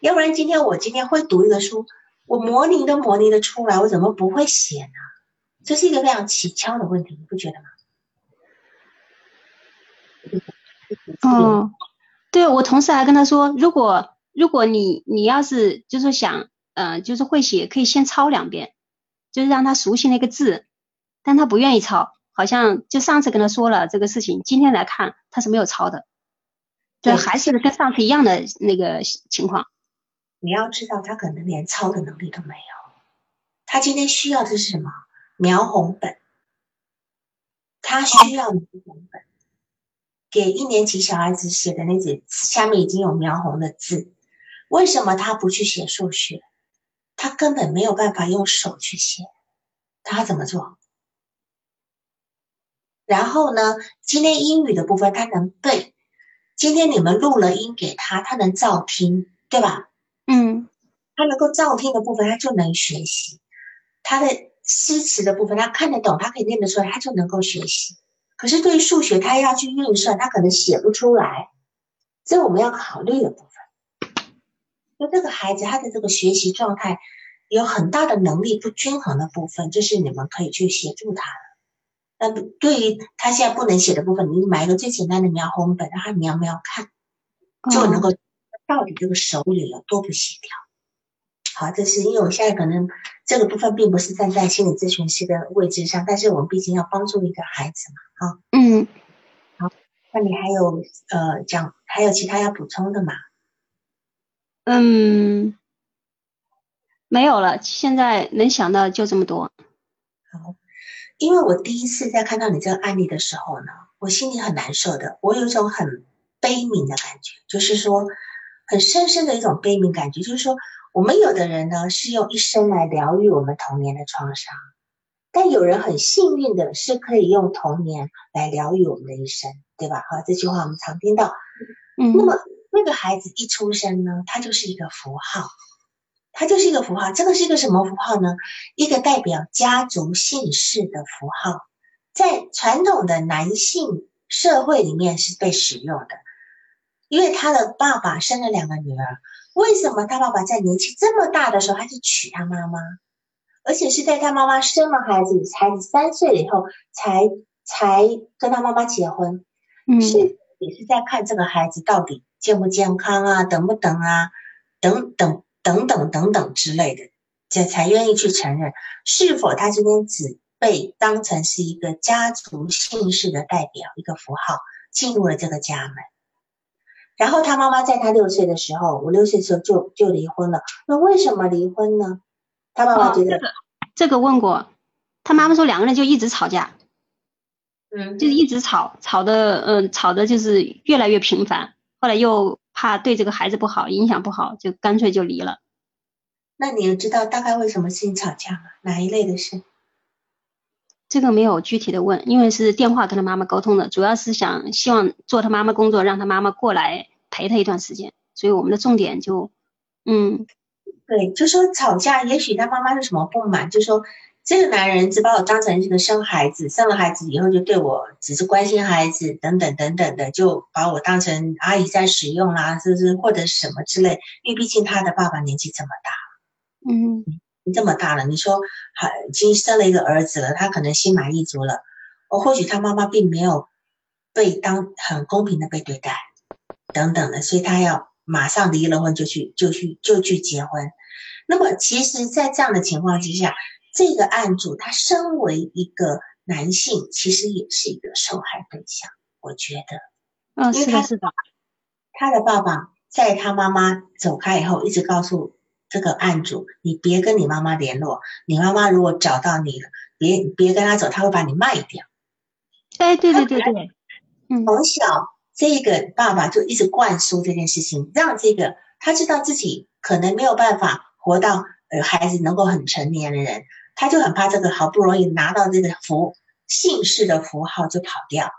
[SPEAKER 1] 要不然今天我今天会读一个书，我模拟都模拟的出来，我怎么不会写呢？这是一个非常蹊跷的问题，你不觉得
[SPEAKER 2] 吗？哦。对我同事还跟他说，如果如果你你要是就是想，嗯，就是会写，可以先抄两遍，就是让他熟悉那个字，但他不愿意抄，好像就上次跟他说了这个事情，今天来看他是没有抄的，对，还是跟上次一样的那个情况。
[SPEAKER 1] 你要知道，他可能连抄的能力都没有，他今天需要的是什么？描红本，他需要描红本。给一年级小孩子写的那纸下面已经有描红的字，为什么他不去写数学？他根本没有办法用手去写，他怎么做？然后呢？今天英语的部分他能背，今天你们录了音给他，他能照听，对吧？
[SPEAKER 2] 嗯，
[SPEAKER 1] 他能够照听的部分，他就能学习。他的诗词的部分，他看得懂，他可以念得出来，他就能够学习。可是对于数学，他要去运算，他可能写不出来，这我们要考虑的部分。那这个孩子他的这个学习状态有很大的能力不均衡的部分，这是你们可以去协助他的。那对于他现在不能写的部分，你买一个最简单的描红本，让他描描看，就能够到底这个手里有多不协调。好，这是因为我现在可能这个部分并不是站在心理咨询师的位置上，但是我们毕竟要帮助一个孩子嘛。好，
[SPEAKER 2] 嗯，
[SPEAKER 1] 好，那你还有呃讲还有其他要补充的吗？
[SPEAKER 2] 嗯，没有了，现在能想到就这么多。
[SPEAKER 1] 好，因为我第一次在看到你这个案例的时候呢，我心里很难受的，我有一种很悲悯的感觉，就是说很深深的一种悲悯感觉，就是说我们有的人呢是用一生来疗愈我们童年的创伤。但有人很幸运的是可以用童年来疗愈我们的一生，对吧？好，这句话我们常听到。
[SPEAKER 2] 嗯，
[SPEAKER 1] 那么那个孩子一出生呢，他就是一个符号，他就是一个符号。这个是一个什么符号呢？一个代表家族姓氏的符号，在传统的男性社会里面是被使用的，因为他的爸爸生了两个女儿，为什么他爸爸在年纪这么大的时候还是娶他妈妈，而且是在他妈妈生了孩子，孩子三岁了以后才才跟他妈妈结婚？
[SPEAKER 2] 嗯，
[SPEAKER 1] 是也是在看这个孩子到底健不健康啊，等不等啊，等等等等等等之类的，这才愿意去承认是否他今天只被当成是一个家族姓氏的代表，一个符号进入了这个家门。然后他妈妈在他六岁的时候，五六岁的时候就就离婚了。那为什么离婚呢？他妈妈觉得
[SPEAKER 2] 这个问过，他妈妈说两个人就一直吵架，
[SPEAKER 1] 嗯，
[SPEAKER 2] 就是一直吵，吵的嗯吵的就是越来越频繁。后来又怕对这个孩子不好，影响不好，就干脆就离了。
[SPEAKER 1] 那你知道大概为什么事情吵架吗？哪一类的事？
[SPEAKER 2] 这个没有具体的问，因为是电话跟他妈妈沟通的，主要是想希望做他妈妈工作，让他妈妈过来陪他一段时间。所以我们的重点就，嗯，
[SPEAKER 1] 对，就说吵架，也许他妈妈是什么不满，就说这个男人只把我当成这个生孩子，生了孩子以后就对我只是关心孩子等等等等的，就把我当成阿姨在使用啦，是不是或者什么之类？因为毕竟他的爸爸年纪这么大，
[SPEAKER 2] 嗯。
[SPEAKER 1] 这么大了，你说还已经生了一个儿子了，他可能心满意足了。哦，或许他妈妈并没有被当很公平的被对待，等等的，所以他要马上离了婚就去就去就去结婚。那么，其实，在这样的情况之下，这个案主他身为一个男性，其实也是一个受害对象。我觉得，
[SPEAKER 2] 嗯，是的，
[SPEAKER 1] 他的爸爸在他妈妈走开以后，一直告诉。这个案主，你别跟你妈妈联络。你妈妈如果找到你了，别别跟他走，他会把你卖掉。
[SPEAKER 2] 哎，对对对对，
[SPEAKER 1] 从小这个爸爸就一直灌输这件事情，让这个他知道自己可能没有办法活到呃孩子能够很成年的人，他就很怕这个好不容易拿到这个符姓氏的符号就跑掉，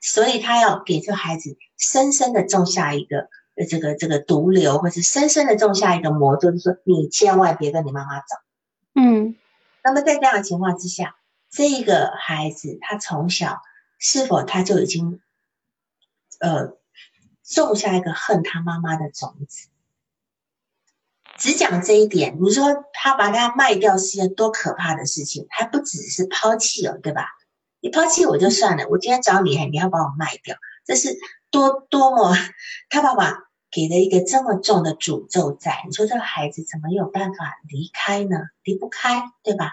[SPEAKER 1] 所以他要给这孩子深深的种下一个。这个这个毒瘤，或是深深的种下一个魔咒，就说你千万别跟你妈妈走。
[SPEAKER 2] 嗯，
[SPEAKER 1] 那么在这样的情况之下，这个孩子他从小是否他就已经呃种下一个恨他妈妈的种子？只讲这一点，你说他把他卖掉是件多可怕的事情？还不只是抛弃哦，对吧？你抛弃我就算了，我今天找你，你要把我卖掉，这是多多么 他爸爸。给了一个这么重的诅咒在，你说这个孩子怎么有办法离开呢？离不开，对吧？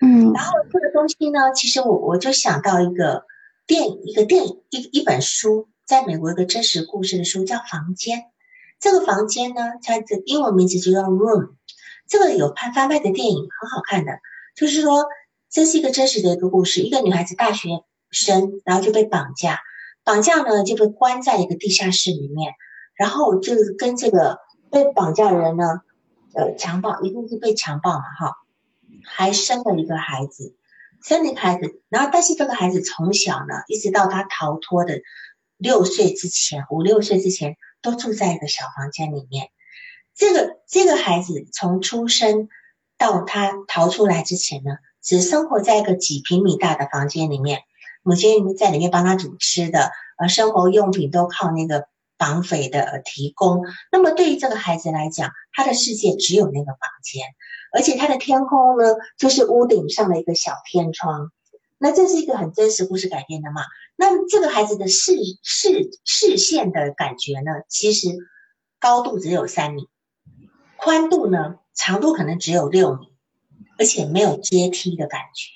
[SPEAKER 2] 嗯。
[SPEAKER 1] 然后这个东西呢，其实我我就想到一个电影，一个电影，一一本书，在美国一个真实故事的书叫《房间》。这个房间呢，它的英文名字就叫 Room。这个有拍翻拍的电影，很好看的。就是说，这是一个真实的一个故事，一个女孩子大学生，然后就被绑架，绑架呢就被关在一个地下室里面。然后就跟这个被绑架的人呢，呃，强暴一定是被强暴嘛，哈，还生了一个孩子，生了一个孩子，然后但是这个孩子从小呢，一直到他逃脱的六岁之前，五六岁之前，都住在一个小房间里面。这个这个孩子从出生到他逃出来之前呢，只生活在一个几平米大的房间里面，母亲在里面帮他煮吃的，呃，生活用品都靠那个。绑匪的提供，那么对于这个孩子来讲，他的世界只有那个房间，而且他的天空呢，就是屋顶上的一个小天窗。那这是一个很真实故事改编的嘛？那这个孩子的视视视线的感觉呢，其实高度只有三米，宽度呢，长度可能只有六米，而且没有阶梯的感觉，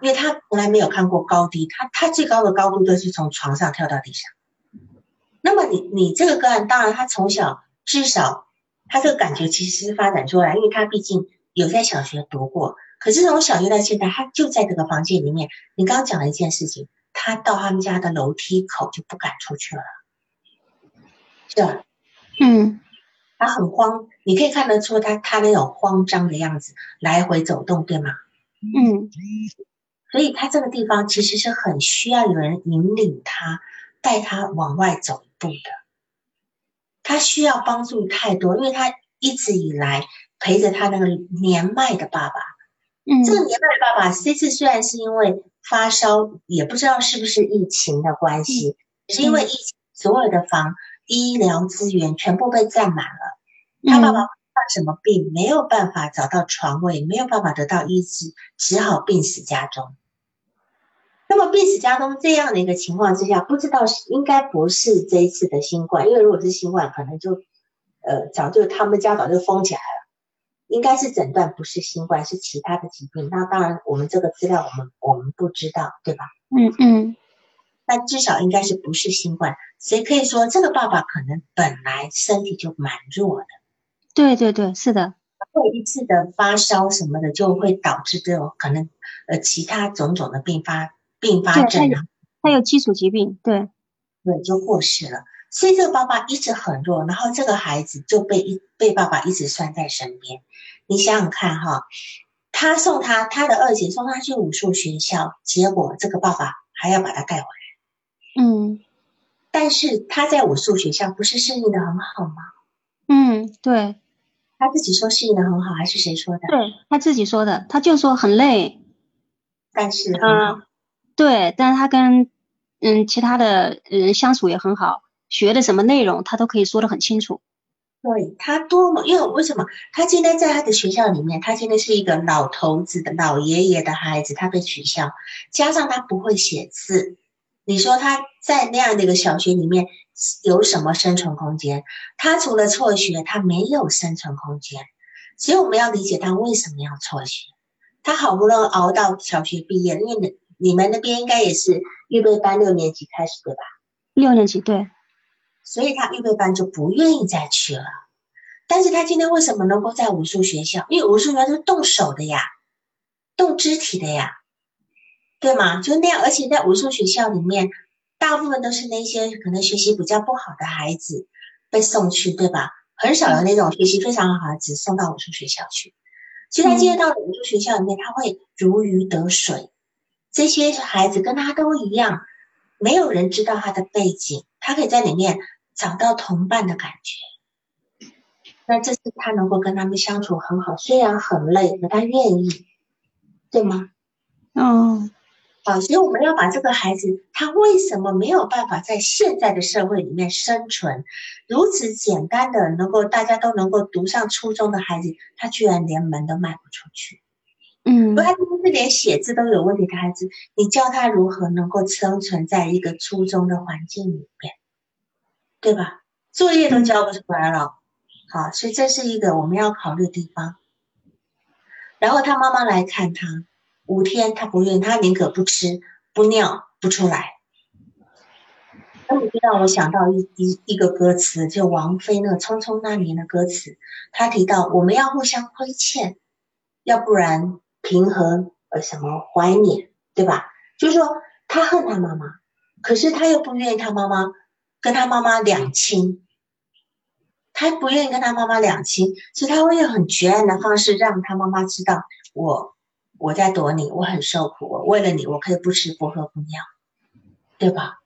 [SPEAKER 1] 因为他从来没有看过高低，他他最高的高度就是从床上跳到地上。那么你你这个个案，当然他从小至少他这个感觉其实是发展出来，因为他毕竟有在小学读过。可是从小学到现在，他就在这个房间里面。你刚刚讲了一件事情，他到他们家的楼梯口就不敢出去了，是吧？
[SPEAKER 2] 嗯，
[SPEAKER 1] 他很慌，你可以看得出他他那种慌张的样子，来回走动，对吗？
[SPEAKER 2] 嗯，
[SPEAKER 1] 所以他这个地方其实是很需要有人引领他，带他往外走。不的，他需要帮助太多，因为他一直以来陪着他那个年迈的爸爸。
[SPEAKER 2] 嗯，
[SPEAKER 1] 这个年迈的爸爸这次虽然是因为发烧，也不知道是不是疫情的关系，是因为疫情所有的房医疗资源全部被占满了，他爸爸患什么病没有办法找到床位，没有办法得到医治，只好病死家中。那么病死家中这样的一个情况之下，不知道是应该不是这一次的新冠，因为如果是新冠，可能就呃早就他们家早就封起来了。应该是诊断不是新冠，是其他的疾病。那当然，我们这个资料我们我们不知道，对吧？
[SPEAKER 2] 嗯嗯。
[SPEAKER 1] 那至少应该是不是新冠，所以可以说这个爸爸可能本来身体就蛮弱的。
[SPEAKER 2] 对对对，是的。
[SPEAKER 1] 会一次的发烧什么的，就会导致这种可能呃其他种种的并发并发症啊。
[SPEAKER 2] 他有基础疾病，对
[SPEAKER 1] 对，就过世了。所以这个爸爸一直很弱，然后这个孩子就被一被爸爸一直拴在身边。你想想看哈，他送他他的二姐送他去武术学校，结果这个爸爸还要把他带回
[SPEAKER 2] 来。嗯，
[SPEAKER 1] 但是他在武术学校不是适应的很好吗？
[SPEAKER 2] 嗯，对。
[SPEAKER 1] 他自己说适应的很好，还是谁说的？
[SPEAKER 2] 对他自己说的，他就说很累，
[SPEAKER 1] 但是嗯，
[SPEAKER 2] 对，但是他跟嗯其他的人相处也很好。学的什么内容，他都可以说得很清楚。
[SPEAKER 1] 对他多么，因为为什么他今天在他的学校里面，他今天是一个老头子的老爷爷的孩子，他被取消，加上他不会写字，你说他在那样的一个小学里面有什么生存空间？他除了辍学，他没有生存空间。所以我们要理解他为什么要辍学。他好不容易熬到小学毕业，因为你你们那边应该也是预备班六年级开始对吧？
[SPEAKER 2] 六年级对。
[SPEAKER 1] 所以他预备班就不愿意再去了，但是他今天为什么能够在武术学校？因为武术学校是动手的呀，动肢体的呀，对吗？就那样，而且在武术学校里面，大部分都是那些可能学习比较不好的孩子被送去，对吧？很少有那种学习非常好的孩子送到武术学校去。其实他今天到了武术学校里面，他会如鱼得水。这些孩子跟他都一样，没有人知道他的背景，他可以在里面。找到同伴的感觉，那这是他能够跟他们相处很好，虽然很累，可他愿意，对吗？
[SPEAKER 2] 嗯，
[SPEAKER 1] 好，所以我们要把这个孩子，他为什么没有办法在现在的社会里面生存？如此简单的，能够大家都能够读上初中的孩子，他居然连门都迈不出去。
[SPEAKER 2] 嗯，
[SPEAKER 1] 他今天是连写字都有问题的孩子，你教他如何能够生存在一个初中的环境里面？对吧？作业都交不出来了，好，所以这是一个我们要考虑的地方。然后他妈妈来看他，五天他不愿，他宁可不吃不尿不出来。那你就让我想到一一一个歌词，就王菲那个《匆匆那年》的歌词，他提到我们要互相亏欠，要不然平衡呃什么怀念，对吧？就是说他恨他妈妈，可是他又不愿意他妈妈。跟他妈妈两清，他不愿意跟他妈妈两清，所以他会用很绝案的方式让他妈妈知道我我在躲你，我很受苦，我为了你我可以不吃不喝不尿，对吧？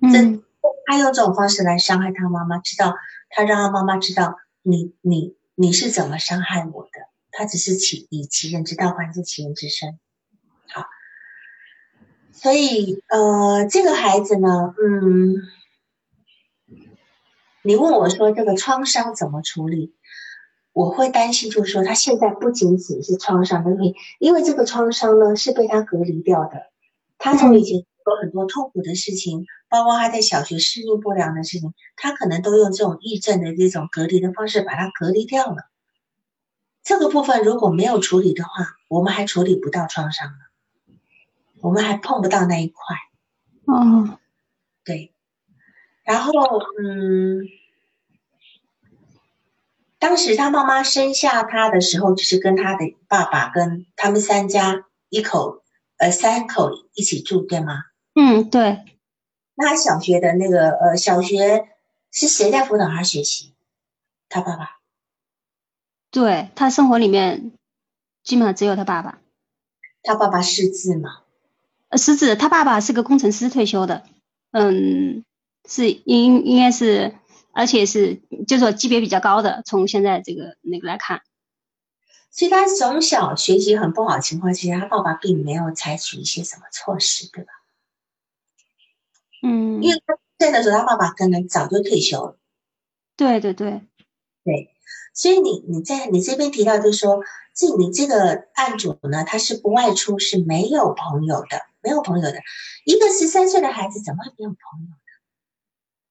[SPEAKER 2] 嗯，
[SPEAKER 1] 他用这种方式来伤害他妈妈，知道他让他妈妈知道你你你是怎么伤害我的，他只是其以其人之道还治其人之身，好，所以呃这个孩子呢，嗯。你问我说这个创伤怎么处理？我会担心，就是说他现在不仅仅是创伤的问题，因为这个创伤呢是被他隔离掉的。他从以前有很多痛苦的事情，包括他在小学适应不良的事情，他可能都用这种抑症的这种隔离的方式把它隔离掉了。这个部分如果没有处理的话，我们还处理不到创伤呢，我们还碰不到那一块。
[SPEAKER 2] 哦，
[SPEAKER 1] 对。然后，嗯，当时他妈妈生下他的时候，就是跟他的爸爸跟他们三家一口呃三口一起住，对吗？
[SPEAKER 2] 嗯，对。
[SPEAKER 1] 那他小学的那个呃小学是谁在辅导他学习？他爸爸。
[SPEAKER 2] 对他生活里面基本上只有他爸爸。
[SPEAKER 1] 他爸爸识字吗？
[SPEAKER 2] 呃，识字。他爸爸是个工程师退休的。嗯。是应应该是，而且是就是说级别比较高的，从现在这个那个来看，
[SPEAKER 1] 所以他从小学习很不好情况其实，他爸爸并没有采取一些什么措施，对吧？
[SPEAKER 2] 嗯，
[SPEAKER 1] 因为他在的时候，他爸爸可能早就退休了，
[SPEAKER 2] 对对对
[SPEAKER 1] 对，所以你你在你这边提到就是说，这你这个案主呢，他是不外出，是没有朋友的，没有朋友的。一个十三岁的孩子怎么会没有朋友呢？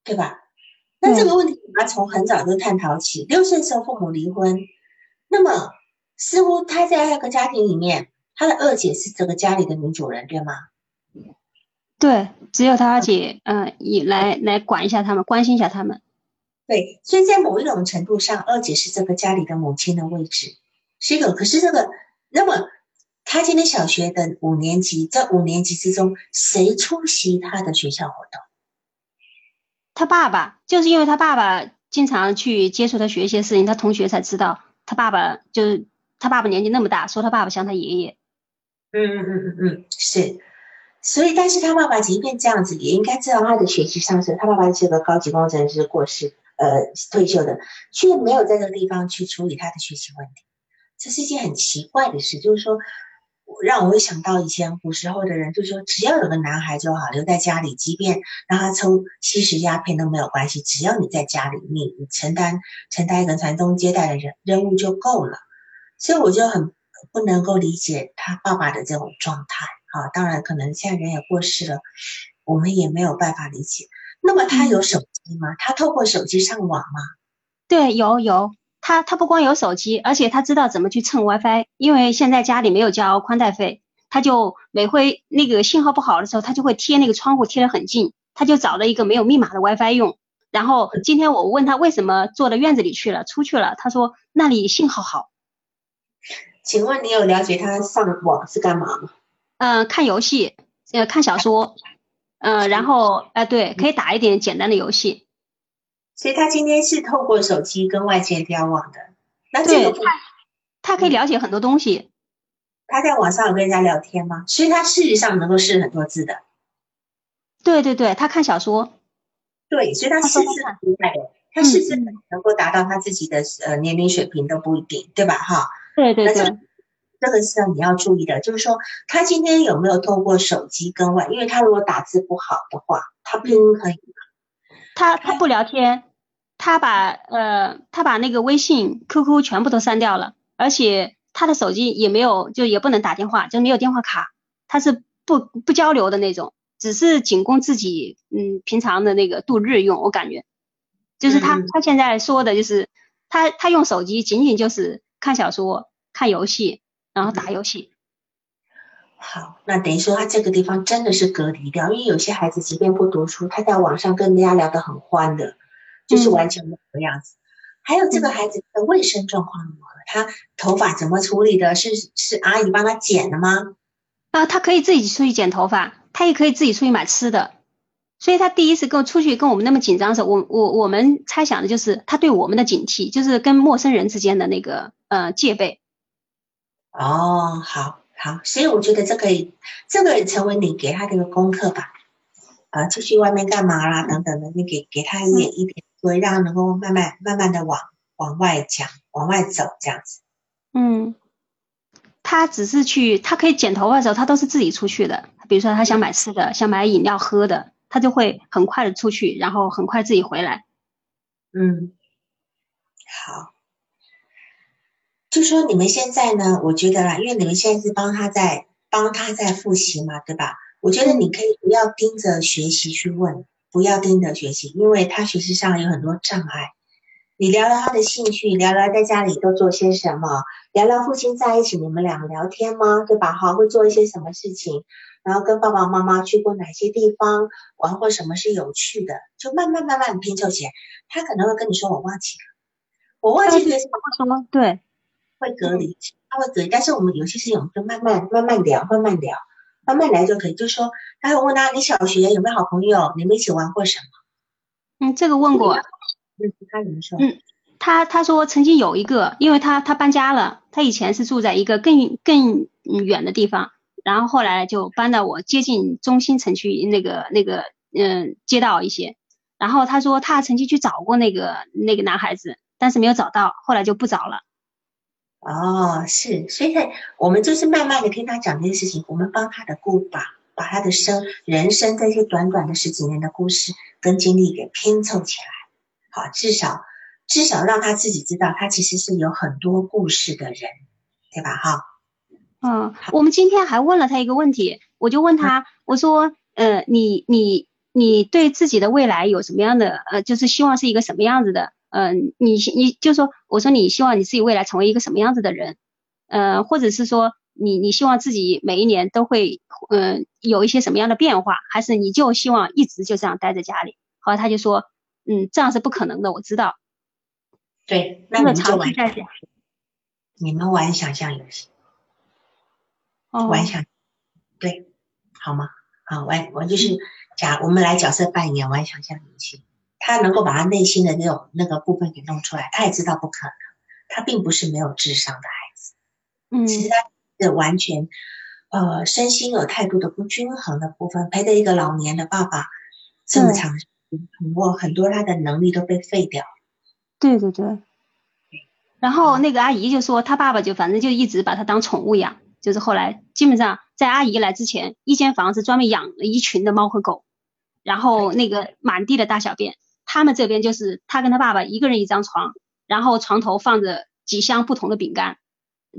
[SPEAKER 1] 对吧？那这个问题我们要从很早就探讨起。六岁时候父母离婚，那么似乎他在那个家庭里面，他的二姐是这个家里的女主人，对吗？
[SPEAKER 2] 对，只有他二姐，嗯，也来来管一下他们，关心一下他们。
[SPEAKER 1] 对，所以在某一种程度上，二姐是这个家里的母亲的位置，是一个。可是这个，那么他今天小学的五年级，在五年级之中，谁出席他的学校活动？
[SPEAKER 2] 他爸爸，就是因为他爸爸经常去接触他学一些事情，他同学才知道他爸爸就是他爸爸年纪那么大，说他爸爸像他爷爷。
[SPEAKER 1] 嗯嗯嗯嗯嗯，是。所以，但是他爸爸即便这样子，也应该知道他的学习上升。他爸爸是个高级工程师，过世，呃，退休的，却没有在这个地方去处理他的学习问题。这是一件很奇怪的事，就是说，让我会想到以前古时候的人，就说，只要有个男孩就好，留在家里，即便让他抽吸食鸦片都没有关系，只要你在家里，你你承担承担一个传宗接代的任任务就够了。所以我就很不能够理解他爸爸的这种状态。啊，当然，可能现在人也过世了，我们也没有办法理解。那么他有手机吗？他透过手机上网吗？
[SPEAKER 2] 对，有有。他他不光有手机，而且他知道怎么去蹭 WiFi。因为现在家里没有交宽带费，他就每回那个信号不好的时候，他就会贴那个窗户贴得很近，他就找了一个没有密码的 WiFi 用。然后今天我问他为什么坐到院子里去了，出去了，他说那里信号好。
[SPEAKER 1] 请问你有了解他上网是干嘛吗？
[SPEAKER 2] 嗯，看游戏，呃，看小说，嗯，然后，呃，对，可以打一点简单的游戏。
[SPEAKER 1] 所以他今天是透过手机跟外界交往的。那这个他
[SPEAKER 2] 他可以了解很多东西。
[SPEAKER 1] 他在网上有跟人家聊天吗？所以他事实上能够识很多字的。
[SPEAKER 2] 对对对，他看小说。
[SPEAKER 1] 对，所以他识字很厉害的。他识字能够达到他自己的呃年龄水平都不一定，对吧？哈。
[SPEAKER 2] 对对对。
[SPEAKER 1] 这个是你要注意的，就是说他今天有没有透过手机跟外？因为他如果打字不好的话，他拼音可以吗？
[SPEAKER 2] 他他不聊天，他把呃他把那个微信、QQ 全部都删掉了，而且他的手机也没有，就也不能打电话，就没有电话卡，他是不不交流的那种，只是仅供自己嗯平常的那个度日用。我感觉，就是他他现在说的就是他他用手机仅仅就是看小说、看游戏。然后打游戏，
[SPEAKER 1] 好，那等于说他这个地方真的是隔离掉，因为有些孩子即便不读书，他在网上跟人家聊得很欢的，就是完全没有样子。还有这个孩子的卫生状况如何？他头发怎么处理的？是是阿姨帮他剪的吗？
[SPEAKER 2] 啊，他可以自己出去剪头发，他也可以自己出去买吃的。所以他第一次跟我出去跟我们那么紧张的时候，我我我们猜想的就是他对我们的警惕，就是跟陌生人之间的那个呃戒备。
[SPEAKER 1] 哦，好好，所以我觉得这可以，这个成为你给他的一个功课吧，啊，出去外面干嘛啦，等等的，你给给他一点一点，所以让他能够慢慢慢慢的往往外讲，往外走这样子。
[SPEAKER 2] 嗯，他只是去，他可以剪头发的时候，他都是自己出去的。比如说他想买吃的，想买饮料喝的，他就会很快的出去，然后很快自己回来。
[SPEAKER 1] 嗯，好。就说你们现在呢，我觉得啦，因为你们现在是帮他在帮他在复习嘛，对吧？我觉得你可以不要盯着学习去问，不要盯着学习，因为他学习上有很多障碍。你聊聊他的兴趣，聊聊在家里都做些什么，聊聊父亲在一起，你们两个聊天吗？对吧？哈，会做一些什么事情？然后跟爸爸妈妈去过哪些地方玩过？什么是有趣的？就慢慢慢慢拼凑起来。他可能会跟你说：“我忘记了，我忘记这个什
[SPEAKER 2] 么？”对。
[SPEAKER 1] 会隔离，他会隔离，但是我们有些事情我们就慢慢慢慢聊，慢慢聊，慢慢来就可以。就说他会问他，你小学有没有好朋友？你们一起玩过什么？
[SPEAKER 2] 嗯，这个问过。
[SPEAKER 1] 嗯，他怎么说？
[SPEAKER 2] 嗯，他他说曾经有一个，因为他他搬家了，他以前是住在一个更更远的地方，然后后来就搬到我接近中心城区那个那个嗯街道一些。然后他说他曾经去找过那个那个男孩子，但是没有找到，后来就不找了。
[SPEAKER 1] 哦，是，所以我们就是慢慢的听他讲这些事情，我们帮他的故把把他的生人生这些短短的十几年的故事跟经历给拼凑起来，好，至少至少让他自己知道，他其实是有很多故事的人，对吧？哈。
[SPEAKER 2] 嗯，我们今天还问了他一个问题，我就问他，我说，呃，你你你对自己的未来有什么样的，呃，就是希望是一个什么样子的？嗯，你你就说，我说你希望你自己未来成为一个什么样子的人？呃，或者是说，你你希望自己每一年都会，嗯，有一些什么样的变化？还是你就希望一直就这样待在家里？后来他就说，嗯，这样是不可能的，我知道。
[SPEAKER 1] 对，那你们就玩，你们玩想象游戏，哦玩想，对，好吗？好，玩我就是假，我们来角色扮演玩想象游戏。他能够把他内心的那种那个部分给弄出来，他也知道不可能。他并不是没有智商的孩子，
[SPEAKER 2] 嗯，
[SPEAKER 1] 其实他的完全，呃，身心有太多的不均衡的部分，陪着一个老年的爸爸这么长时间，很多很多他的能力都被废掉。
[SPEAKER 2] 对对对。然后那个阿姨就说，他爸爸就反正就一直把他当宠物养，就是后来基本上在阿姨来之前，一间房子专门养了一群的猫和狗，然后那个满地的大小便。他们这边就是他跟他爸爸一个人一张床，然后床头放着几箱不同的饼干，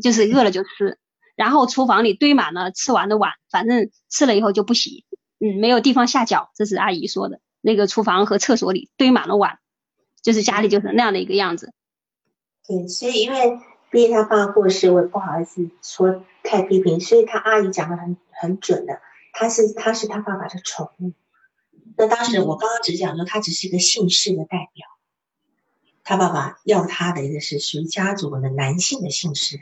[SPEAKER 2] 就是饿了就吃。然后厨房里堆满了吃完的碗，反正吃了以后就不洗，嗯，没有地方下脚。这是阿姨说的，那个厨房和厕所里堆满了碗，就是家里就是那样的一个样子。
[SPEAKER 1] 对，所以因为毕竟他爸过世，我也不好意思说太批评，所以他阿姨讲的很很准的，他是他是他爸爸的宠物。那当时我刚刚只讲说，他只是一个姓氏的代表，他爸爸要他的一个是属于家族的男性的姓氏，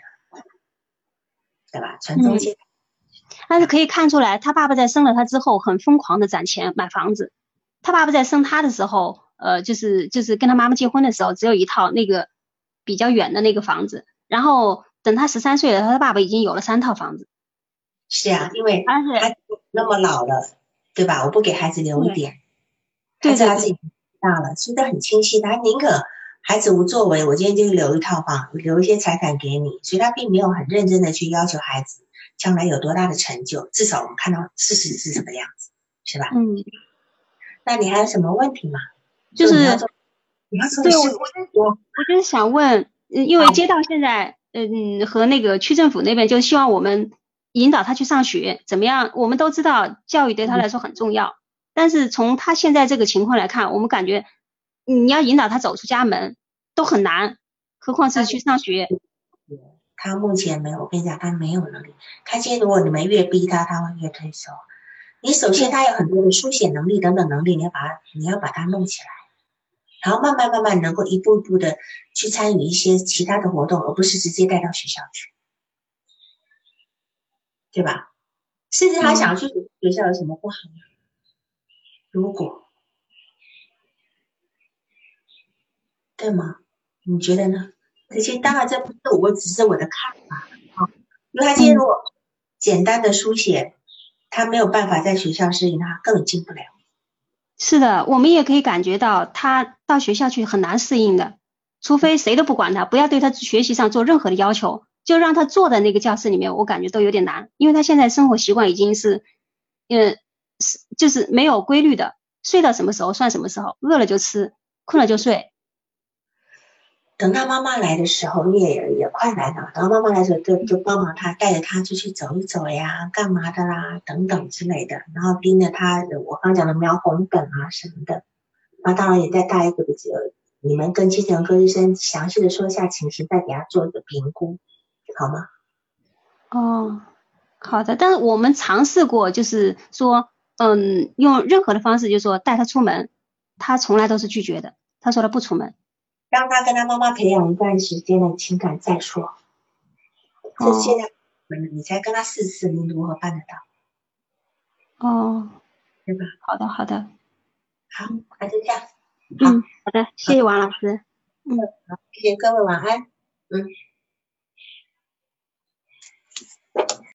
[SPEAKER 1] 对吧？传宗接代。
[SPEAKER 2] 但是可以看出来，他爸爸在生了他之后，很疯狂的攒钱买房子。他爸爸在生他的时候，呃，就是就是跟他妈妈结婚的时候，只有一套那个比较远的那个房子。然后等他十三岁了，他爸爸已经有了三套房子。
[SPEAKER 1] 是啊，因为他那么老了。对吧？我不给孩子留一点，孩子他自己大了，说的很清晰。他宁可孩子无作为，我今天就留一套房，留一些财产给你。所以他并没有很认真的去要求孩子将来有多大的成就。至少我们看到事实是什么样子，是吧？
[SPEAKER 2] 嗯。
[SPEAKER 1] 那你还有什么问题吗？
[SPEAKER 2] 就是
[SPEAKER 1] 你要
[SPEAKER 2] 对我，我我我就是想问，因为街道现在，嗯，和那个区政府那边就希望我们。引导他去上学怎么样？我们都知道教育对他来说很重要，但是从他现在这个情况来看，我们感觉你要引导他走出家门都很难，何况是去上学。
[SPEAKER 1] 他目前没有，我跟你讲，他没有能力。他现在如果你们越逼他，他会越退缩。你首先他有很多的书写能力等等能力，你要把他你要把他弄起来，然后慢慢慢慢能够一步一步的去参与一些其他的活动，而不是直接带到学校去。对吧？甚至他想去学校有什么不好呢？如果，对吗？你觉得呢？这些当然这不是我只是我的看法啊。因为他今天如果简单的书写，他没有办法在学校适应，他更进不了。
[SPEAKER 2] 是的，我们也可以感觉到他到学校去很难适应的，除非谁都不管他，不要对他学习上做任何的要求。就让他坐在那个教室里面，我感觉都有点难，因为他现在生活习惯已经是，嗯，是就是没有规律的，睡到什么时候算什么时候，饿了就吃，困了就睡。
[SPEAKER 1] 等他妈妈来的时候，也也快来了。等他妈妈来的时候，就就帮忙他带着他出去走一走呀，干嘛的啦，等等之类的。然后盯着他，我刚讲的描红本啊什么的。那当然也再带一个，你们跟精神科医生详细的说一下情形，再给他做一个评估。好吗？
[SPEAKER 2] 哦，好的。但是我们尝试过，就是说，嗯，用任何的方式，就是说带他出门，他从来都是拒绝的。他说他不出门，
[SPEAKER 1] 让他跟他妈妈培养一段时间的情感再说。这现在，你才跟他试试，你如何办得
[SPEAKER 2] 到？哦，
[SPEAKER 1] 对吧？
[SPEAKER 2] 好的，好的。
[SPEAKER 1] 好，那就这样。
[SPEAKER 2] 嗯，好的，谢谢王老师。
[SPEAKER 1] 嗯，好，谢谢各位，晚安。嗯。